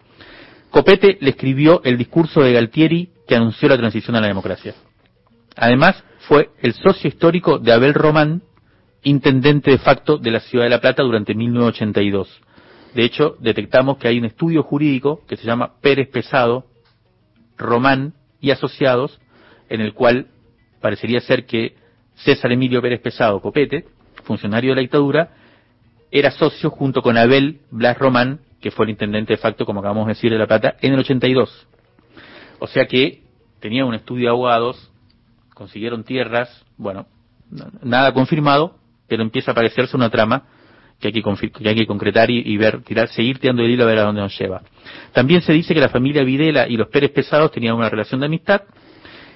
Copete le escribió el discurso de Galtieri que anunció la transición a la democracia. Además, fue el socio histórico de Abel Román, intendente de facto de la ciudad de La Plata durante 1982. De hecho, detectamos que hay un estudio jurídico que se llama Pérez Pesado, Román y Asociados, en el cual parecería ser que César Emilio Pérez Pesado Copete, funcionario de la dictadura, era socio junto con Abel Blas Román, que fue el intendente de facto, como acabamos de decir, de La Plata, en el 82. O sea que tenía un estudio de abogados, consiguieron tierras, bueno, nada confirmado, pero empieza a parecerse una trama que hay que, concretar y, y, ver, tirar, seguir tirando el hilo a ver a dónde nos lleva. También se dice que la familia Videla y los Pérez Pesados tenían una relación de amistad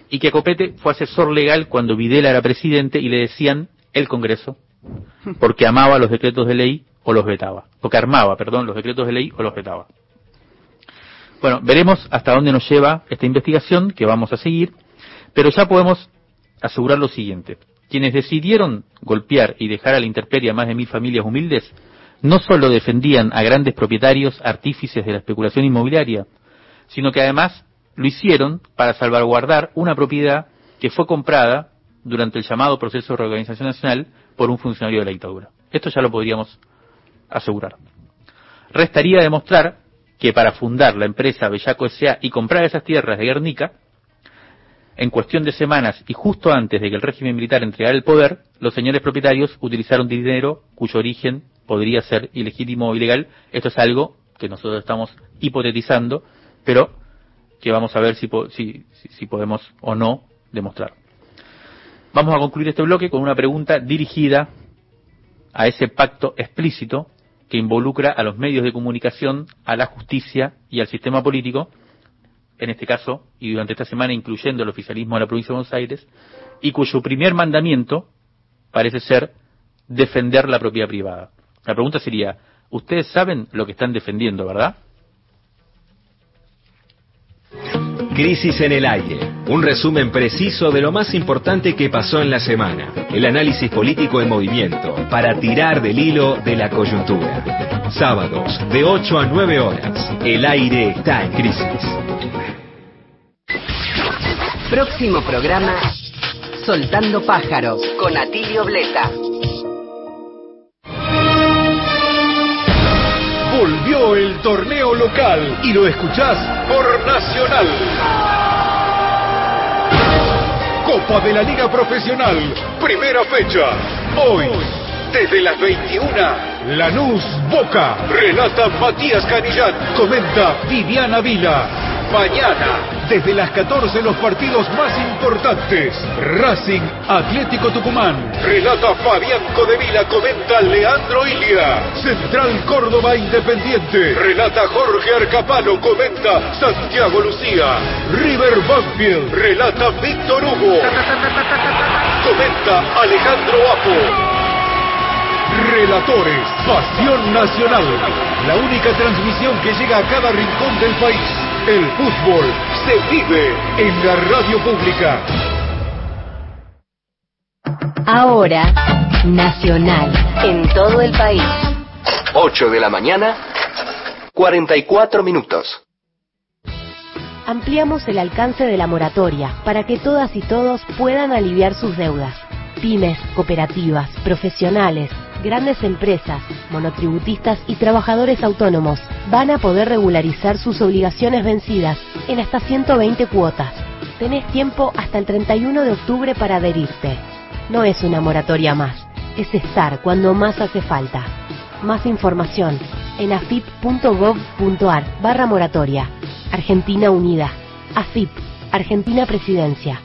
y que Copete fue asesor legal cuando Videla era presidente y le decían el Congreso, porque amaba los decretos de ley o los vetaba, porque armaba, perdón, los decretos de ley o los vetaba. Bueno, veremos hasta dónde nos lleva esta investigación que vamos a seguir, pero ya podemos asegurar lo siguiente. Quienes decidieron golpear y dejar a la intemperie a más de mil familias humildes no solo defendían a grandes propietarios artífices de la especulación inmobiliaria, sino que además lo hicieron para salvaguardar una propiedad que fue comprada durante el llamado proceso de reorganización nacional por un funcionario de la dictadura. Esto ya lo podríamos asegurar. Restaría demostrar que para fundar la empresa Bellaco S.A. y comprar esas tierras de Guernica, en cuestión de semanas y justo antes de que el régimen militar entregara el poder, los señores propietarios utilizaron dinero cuyo origen podría ser ilegítimo o ilegal. Esto es algo que nosotros estamos hipotetizando, pero que vamos a ver si, si, si podemos o no demostrar. Vamos a concluir este bloque con una pregunta dirigida a ese pacto explícito que involucra a los medios de comunicación, a la justicia y al sistema político, en este caso, y durante esta semana incluyendo el oficialismo de la provincia de Buenos Aires, y cuyo primer mandamiento parece ser defender la propiedad privada. La pregunta sería, ustedes saben lo que están defendiendo, ¿verdad? Crisis en el aire. Un resumen preciso de lo más importante que pasó en la semana. El análisis político en movimiento para tirar del hilo de la coyuntura. Sábados de 8 a 9 horas. El aire está en crisis. Próximo programa Soltando pájaros con Atilio Bleta. El torneo local y lo escuchás por Nacional. Copa de la Liga Profesional, primera fecha. Hoy, desde las 21, Lanús Boca. Relata Matías Canillán. Comenta Viviana Vila. Mañana, desde las 14, los partidos más importantes. Racing Atlético Tucumán. Relata Fabián Codevila, comenta Leandro Ilia. Central Córdoba Independiente. Relata Jorge Arcapano, comenta Santiago Lucía. River Banfield. Relata Víctor Hugo. Comenta Alejandro Apo. Relatores, Pasión Nacional. La única transmisión que llega a cada rincón del país. El fútbol se vive en la radio pública. Ahora, Nacional, en todo el país. 8 de la mañana, 44 minutos. Ampliamos el alcance de la moratoria para que todas y todos puedan aliviar sus deudas. Pymes, cooperativas, profesionales, grandes empresas, monotributistas y trabajadores autónomos van a poder regularizar sus obligaciones vencidas en hasta 120 cuotas. Tenés tiempo hasta el 31 de octubre para adherirte. No es una moratoria más, es estar cuando más hace falta. Más información en afip.gov.ar barra moratoria. Argentina Unida. AFIP, Argentina Presidencia.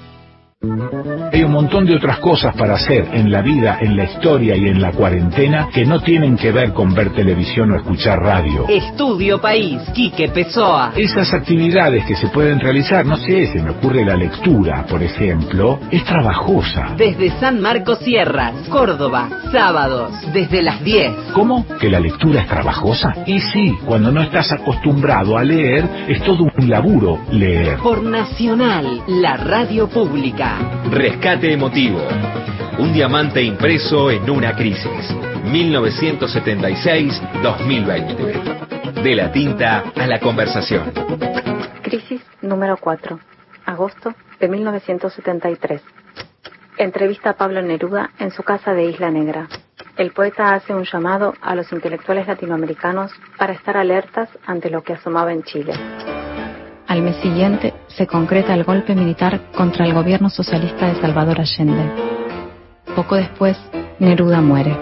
Hay un montón de otras cosas para hacer en la vida, en la historia y en la cuarentena que no tienen que ver con ver televisión o escuchar radio. Estudio País, Quique Pessoa. Esas actividades que se pueden realizar, no sé, se me ocurre la lectura, por ejemplo, es trabajosa. Desde San Marcos Sierras, Córdoba, sábados, desde las 10. ¿Cómo? ¿Que la lectura es trabajosa? Y sí, cuando no estás acostumbrado a leer, es todo un laburo leer. Por Nacional, la radio pública. Rescate emotivo. Un diamante impreso en una crisis. 1976-2020. De la tinta a la conversación. Crisis número 4. Agosto de 1973. Entrevista a Pablo Neruda en su casa de Isla Negra. El poeta hace un llamado a los intelectuales latinoamericanos para estar alertas ante lo que asomaba en Chile. Al mes siguiente se concreta el golpe militar contra el gobierno socialista de Salvador Allende. Poco después, Neruda muere.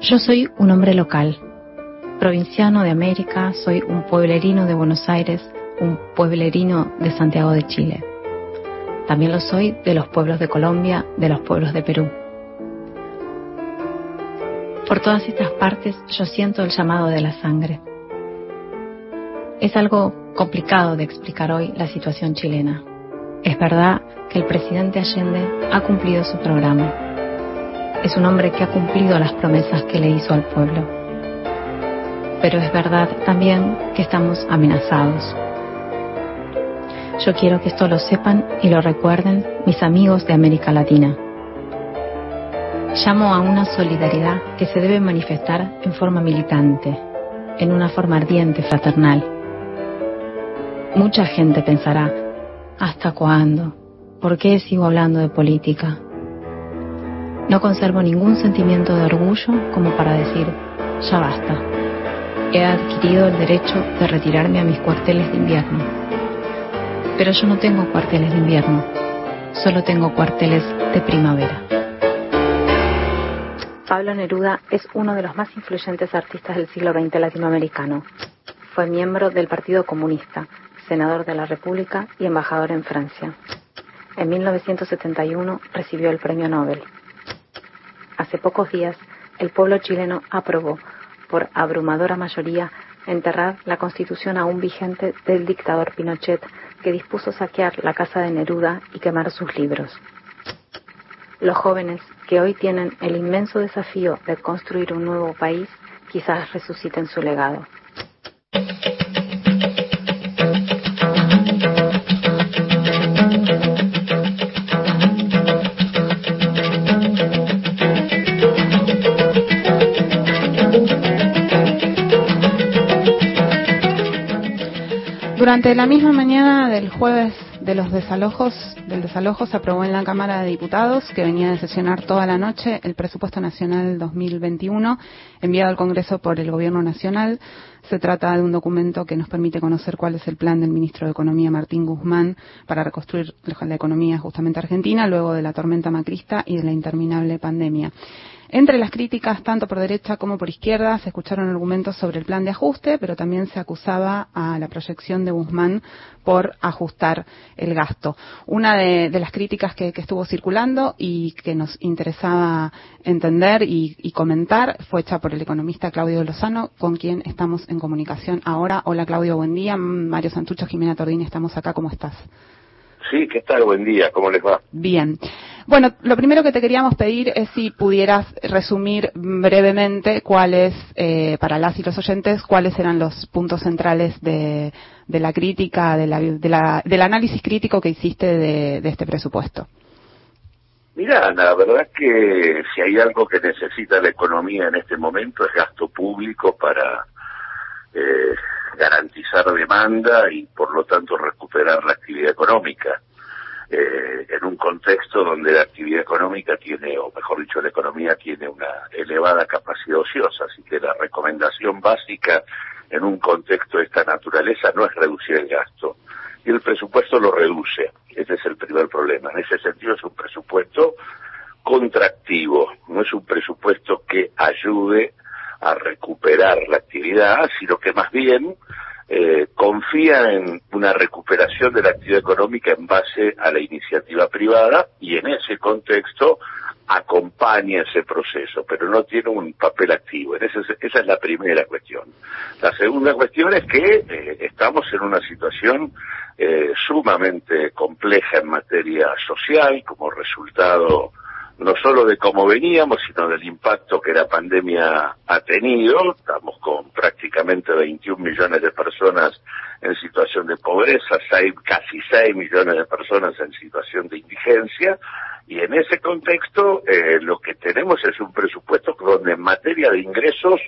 Yo soy un hombre local, provinciano de América, soy un pueblerino de Buenos Aires, un pueblerino de Santiago de Chile. También lo soy de los pueblos de Colombia, de los pueblos de Perú. Por todas estas partes yo siento el llamado de la sangre. Es algo complicado de explicar hoy la situación chilena. Es verdad que el presidente Allende ha cumplido su programa. Es un hombre que ha cumplido las promesas que le hizo al pueblo. Pero es verdad también que estamos amenazados. Yo quiero que esto lo sepan y lo recuerden mis amigos de América Latina. Llamo a una solidaridad que se debe manifestar en forma militante, en una forma ardiente, fraternal. Mucha gente pensará, ¿hasta cuándo? ¿Por qué sigo hablando de política? No conservo ningún sentimiento de orgullo como para decir, ya basta. He adquirido el derecho de retirarme a mis cuarteles de invierno. Pero yo no tengo cuarteles de invierno, solo tengo cuarteles de primavera. Pablo Neruda es uno de los más influyentes artistas del siglo XX latinoamericano. Fue miembro del Partido Comunista, senador de la República y embajador en Francia. En 1971 recibió el Premio Nobel. Hace pocos días, el pueblo chileno aprobó, por abrumadora mayoría, enterrar la constitución aún vigente del dictador Pinochet, que dispuso saquear la casa de Neruda y quemar sus libros. Los jóvenes que hoy tienen el inmenso desafío de construir un nuevo país quizás resuciten su legado. Durante la misma mañana del jueves de los desalojos, del desalojo se aprobó en la Cámara de Diputados, que venía de sesionar toda la noche, el presupuesto nacional 2021, enviado al Congreso por el Gobierno Nacional. Se trata de un documento que nos permite conocer cuál es el plan del ministro de Economía, Martín Guzmán, para reconstruir la economía justamente argentina, luego de la tormenta macrista y de la interminable pandemia. Entre las críticas, tanto por derecha como por izquierda, se escucharon argumentos sobre el plan de ajuste, pero también se acusaba a la proyección de Guzmán por ajustar el gasto. Una de, de las críticas que, que, estuvo circulando y que nos interesaba entender y, y, comentar fue hecha por el economista Claudio Lozano, con quien estamos en comunicación ahora. Hola Claudio, buen día. Mario Santucho, Jimena Tordini, estamos acá. ¿Cómo estás? Sí, ¿qué tal? Buen día, ¿cómo les va? Bien. Bueno, lo primero que te queríamos pedir es si pudieras resumir brevemente cuáles, eh, para las y los oyentes, cuáles eran los puntos centrales de, la crítica, de la, de la, del análisis crítico que hiciste de, este presupuesto. Mira, la verdad que si hay algo que necesita la economía en este momento es gasto público para eh, garantizar demanda y por lo tanto recuperar la actividad económica. Eh, en un contexto donde la actividad económica tiene, o mejor dicho, la economía tiene una elevada capacidad ociosa, así que la recomendación básica en un contexto de esta naturaleza no es reducir el gasto, y el presupuesto lo reduce. Ese es el primer problema. En ese sentido es un presupuesto contractivo, no es un presupuesto que ayude a recuperar la actividad, sino que más bien eh, confía en una recuperación de la actividad económica en base a la iniciativa privada y en ese contexto acompaña ese proceso, pero no tiene un papel activo. En esa es la primera cuestión. La segunda cuestión es que eh, estamos en una situación eh, sumamente compleja en materia social como resultado no solo de cómo veníamos, sino del impacto que la pandemia ha tenido. Estamos con prácticamente 21 millones de personas en situación de pobreza, casi 6 millones de personas en situación de indigencia, y en ese contexto eh, lo que tenemos es un presupuesto donde en materia de ingresos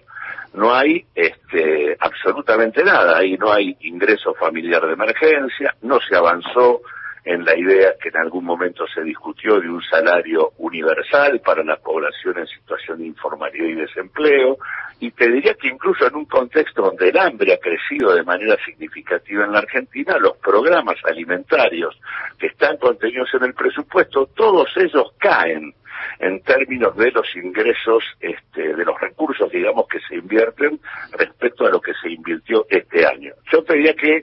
no hay este, absolutamente nada, ahí no hay ingreso familiar de emergencia, no se avanzó en la idea que en algún momento se discutió de un salario universal para la población en situación de informalidad y desempleo, y te diría que incluso en un contexto donde el hambre ha crecido de manera significativa en la Argentina, los programas alimentarios que están contenidos en el presupuesto, todos ellos caen en términos de los ingresos, este, de los recursos, digamos, que se invierten respecto a lo que se invirtió este año. Yo te diría que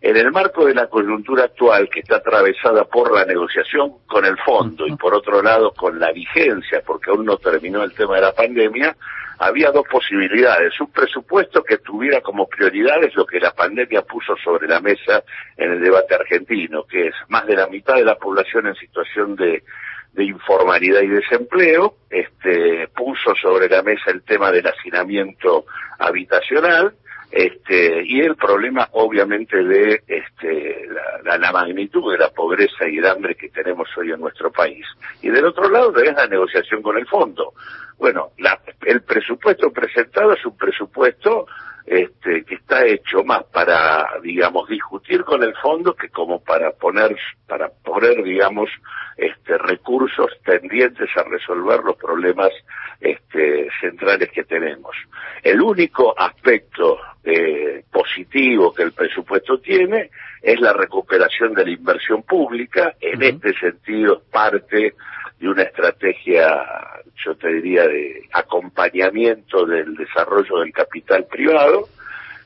en el marco de la coyuntura actual que está atravesada por la negociación con el fondo y por otro lado con la vigencia, porque aún no terminó el tema de la pandemia, había dos posibilidades. Un presupuesto que tuviera como prioridades lo que la pandemia puso sobre la mesa en el debate argentino, que es más de la mitad de la población en situación de, de informalidad y desempleo, este, puso sobre la mesa el tema del hacinamiento habitacional, este, y el problema obviamente de este, la, la, magnitud de la pobreza y el hambre que tenemos hoy en nuestro país. Y del otro lado tenés la negociación con el fondo. Bueno, la, el presupuesto presentado es un presupuesto este, que está hecho más para, digamos, discutir con el fondo que como para poner, para poner, digamos, este, recursos tendientes a resolver los problemas este, centrales que tenemos. El único aspecto eh, positivo que el presupuesto tiene es la recuperación de la inversión pública. En este sentido, parte de una estrategia, yo te diría, de acompañamiento del desarrollo del capital privado.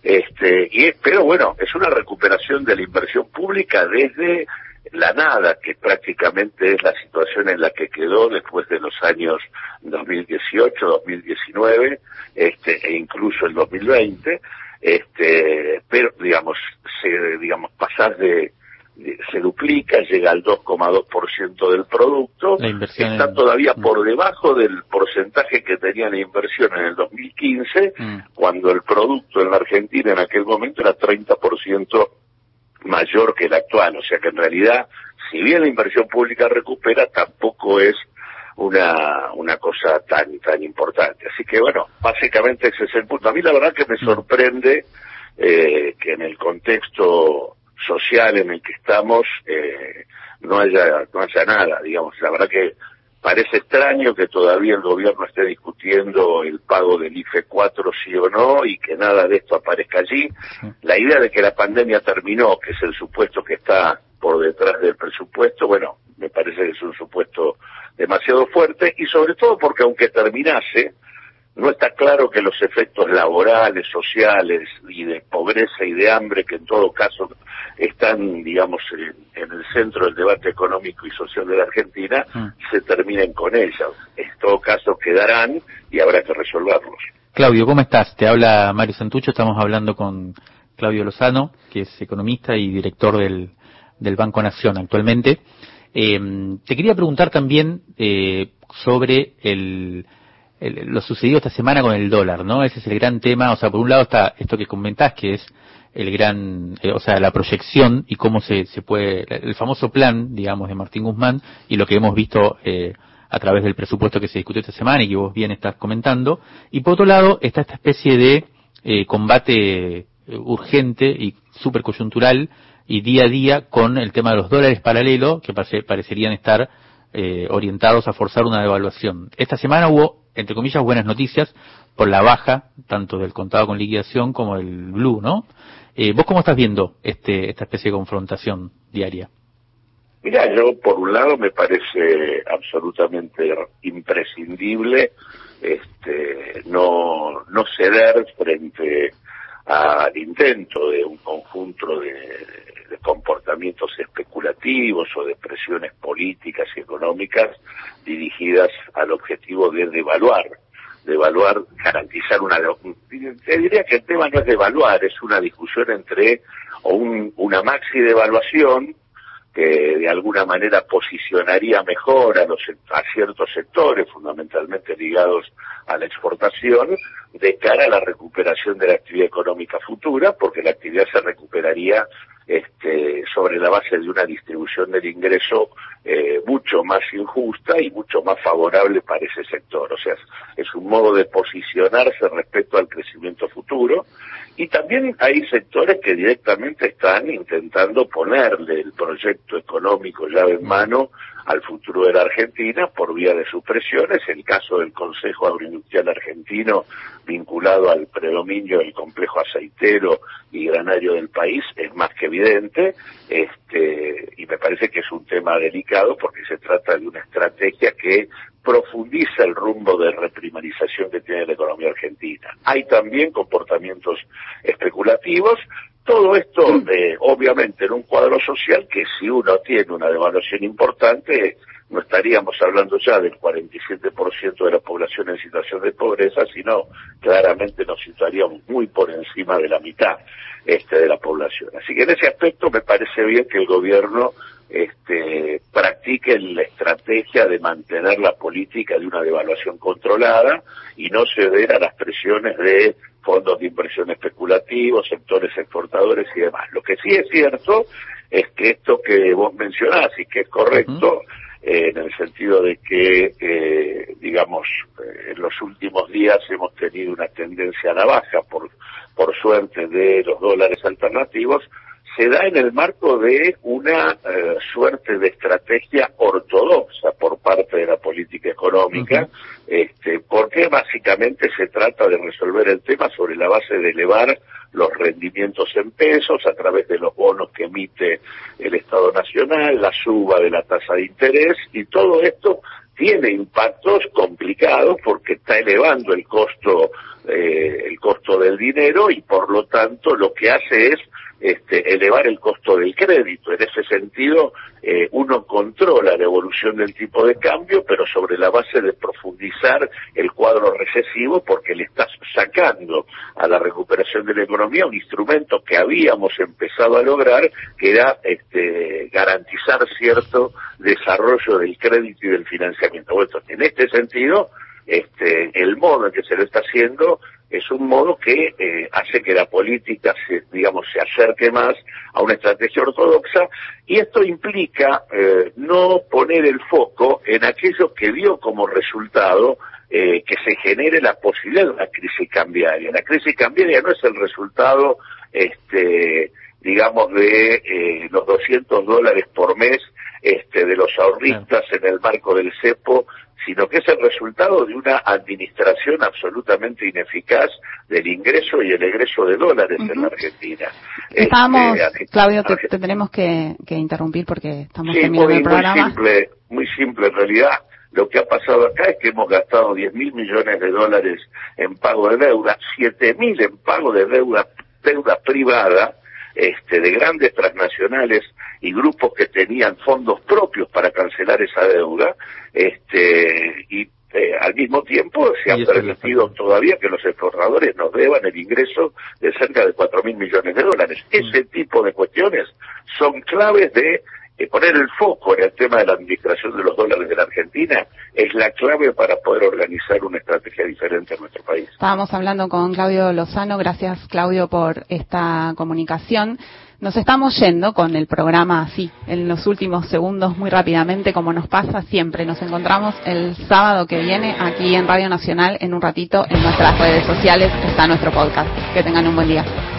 Este, y, pero bueno, es una recuperación de la inversión pública desde la nada, que prácticamente es la situación en la que quedó después de los años 2018, 2019, este, e incluso el 2020, este, pero digamos, se, digamos, pasar de, se duplica, llega al 2,2% del producto, está todavía por debajo del porcentaje que tenía la inversión en el 2015, mm. cuando el producto en la Argentina en aquel momento era 30% mayor que el actual, o sea que en realidad, si bien la inversión pública recupera, tampoco es una, una cosa tan, tan importante. Así que bueno, básicamente ese es el punto. A mí la verdad que me mm. sorprende eh, que en el contexto social en el que estamos eh, no haya no haya nada digamos. La verdad que parece extraño que todavía el gobierno esté discutiendo el pago del IFE 4 sí o no y que nada de esto aparezca allí. La idea de que la pandemia terminó que es el supuesto que está por detrás del presupuesto bueno me parece que es un supuesto demasiado fuerte y sobre todo porque aunque terminase no está claro que los efectos laborales, sociales y de pobreza y de hambre, que en todo caso están, digamos, en, el centro del debate económico y social de la Argentina, mm. se terminen con ellos. En todo caso quedarán y habrá que resolverlos. Claudio, ¿cómo estás? Te habla Mario Santucho, estamos hablando con Claudio Lozano, que es economista y director del, del Banco Nación actualmente. Eh, te quería preguntar también eh, sobre el lo sucedido esta semana con el dólar, ¿no? Ese es el gran tema. O sea, por un lado está esto que comentás, que es el gran, eh, o sea, la proyección y cómo se, se puede, el famoso plan, digamos, de Martín Guzmán y lo que hemos visto eh, a través del presupuesto que se discutió esta semana y que vos bien estás comentando. Y por otro lado está esta especie de eh, combate urgente y súper coyuntural y día a día con el tema de los dólares paralelos que parecerían estar eh, orientados a forzar una devaluación. Esta semana hubo, entre comillas, buenas noticias por la baja tanto del contado con liquidación como del blue, ¿no? Eh, ¿Vos cómo estás viendo este, esta especie de confrontación diaria? Mira, yo por un lado me parece absolutamente imprescindible este, no, no ceder frente al intento de un conjunto de, comportamientos especulativos o de presiones políticas y económicas dirigidas al objetivo de devaluar devaluar, garantizar una... Te diría que el tema no es devaluar, es una discusión entre o un, una maxi devaluación que de alguna manera posicionaría mejor a, los, a ciertos sectores, fundamentalmente ligados a la exportación, de cara a la recuperación de la actividad económica futura, porque la actividad se recuperaría este, sobre la base de una distribución del ingreso eh, mucho más injusta y mucho más favorable para ese sector. O sea, es un modo de posicionarse respecto al crecimiento futuro. Y también hay sectores que directamente están intentando ponerle el proyecto económico llave en mano al futuro de la Argentina por vía de sus presiones. El caso del Consejo Agroindustrial Argentino vinculado al predominio del complejo aceitero y granario del país es más que evidente este, y me parece que es un tema delicado porque se trata de una estrategia que profundiza el rumbo de reprimarización que tiene la economía argentina. Hay también comportamientos especulativos, todo esto, eh, obviamente, en un cuadro social que si uno tiene una devaluación importante, no estaríamos hablando ya del 47% de la población en situación de pobreza, sino claramente nos situaríamos muy por encima de la mitad este, de la población. Así que en ese aspecto me parece bien que el gobierno este, practique la estrategia de mantener la política de una devaluación controlada y no ceder a las presiones de fondos de inversión especulativos, sectores exportadores y demás. Lo que sí es cierto es que esto que vos mencionás y que es correcto, en el sentido de que, eh, digamos, eh, en los últimos días hemos tenido una tendencia a la baja, por, por suerte, de los dólares alternativos, se da en el marco de una eh, suerte de estrategia ortodoxa por parte de la política económica, este, porque básicamente se trata de resolver el tema sobre la base de elevar los rendimientos en pesos a través de los bonos que emite el Estado Nacional, la suba de la tasa de interés y todo esto tiene impactos complicados porque está elevando el costo eh, el costo del dinero y por lo tanto lo que hace es este, elevar el costo del crédito. En ese sentido, eh, uno controla la evolución del tipo de cambio, pero sobre la base de profundizar el cuadro recesivo, porque le estás sacando a la recuperación de la economía un instrumento que habíamos empezado a lograr, que era este, garantizar cierto desarrollo del crédito y del financiamiento. Bueno, en este sentido, este, el modo en que se lo está haciendo es un modo que eh, hace que la política se, digamos, se acerque más a una estrategia ortodoxa y esto implica eh, no poner el foco en aquello que dio como resultado eh, que se genere la posibilidad de una crisis cambiaria. La crisis cambiaria no es el resultado, este, digamos, de los 200 dólares por mes este, de los ahorristas en el marco del CEPO sino que es el resultado de una administración absolutamente ineficaz del ingreso y el egreso de dólares en la Argentina. Estábamos, este, Claudio, te, tenemos que, interrumpir porque estamos terminando muy, el programa. Muy simple, muy simple en realidad. Lo que ha pasado acá es que hemos gastado 10 mil millones de dólares en pago de deuda, 7 mil en pago de deuda, deuda privada, este, de grandes transnacionales y grupos que tenían fondos propios para cancelar esa deuda, este, y eh, al mismo tiempo se ha permitido todavía que los exportadores nos deban el ingreso de cerca de cuatro mil millones de dólares. Mm. Ese tipo de cuestiones son claves de eh, poner el foco en el tema de la administración de los dólares de la Argentina es la clave para poder organizar una estrategia diferente en nuestro país. Estábamos hablando con Claudio Lozano. Gracias, Claudio, por esta comunicación. Nos estamos yendo con el programa así, en los últimos segundos, muy rápidamente, como nos pasa siempre. Nos encontramos el sábado que viene aquí en Radio Nacional. En un ratito, en nuestras redes sociales está nuestro podcast. Que tengan un buen día.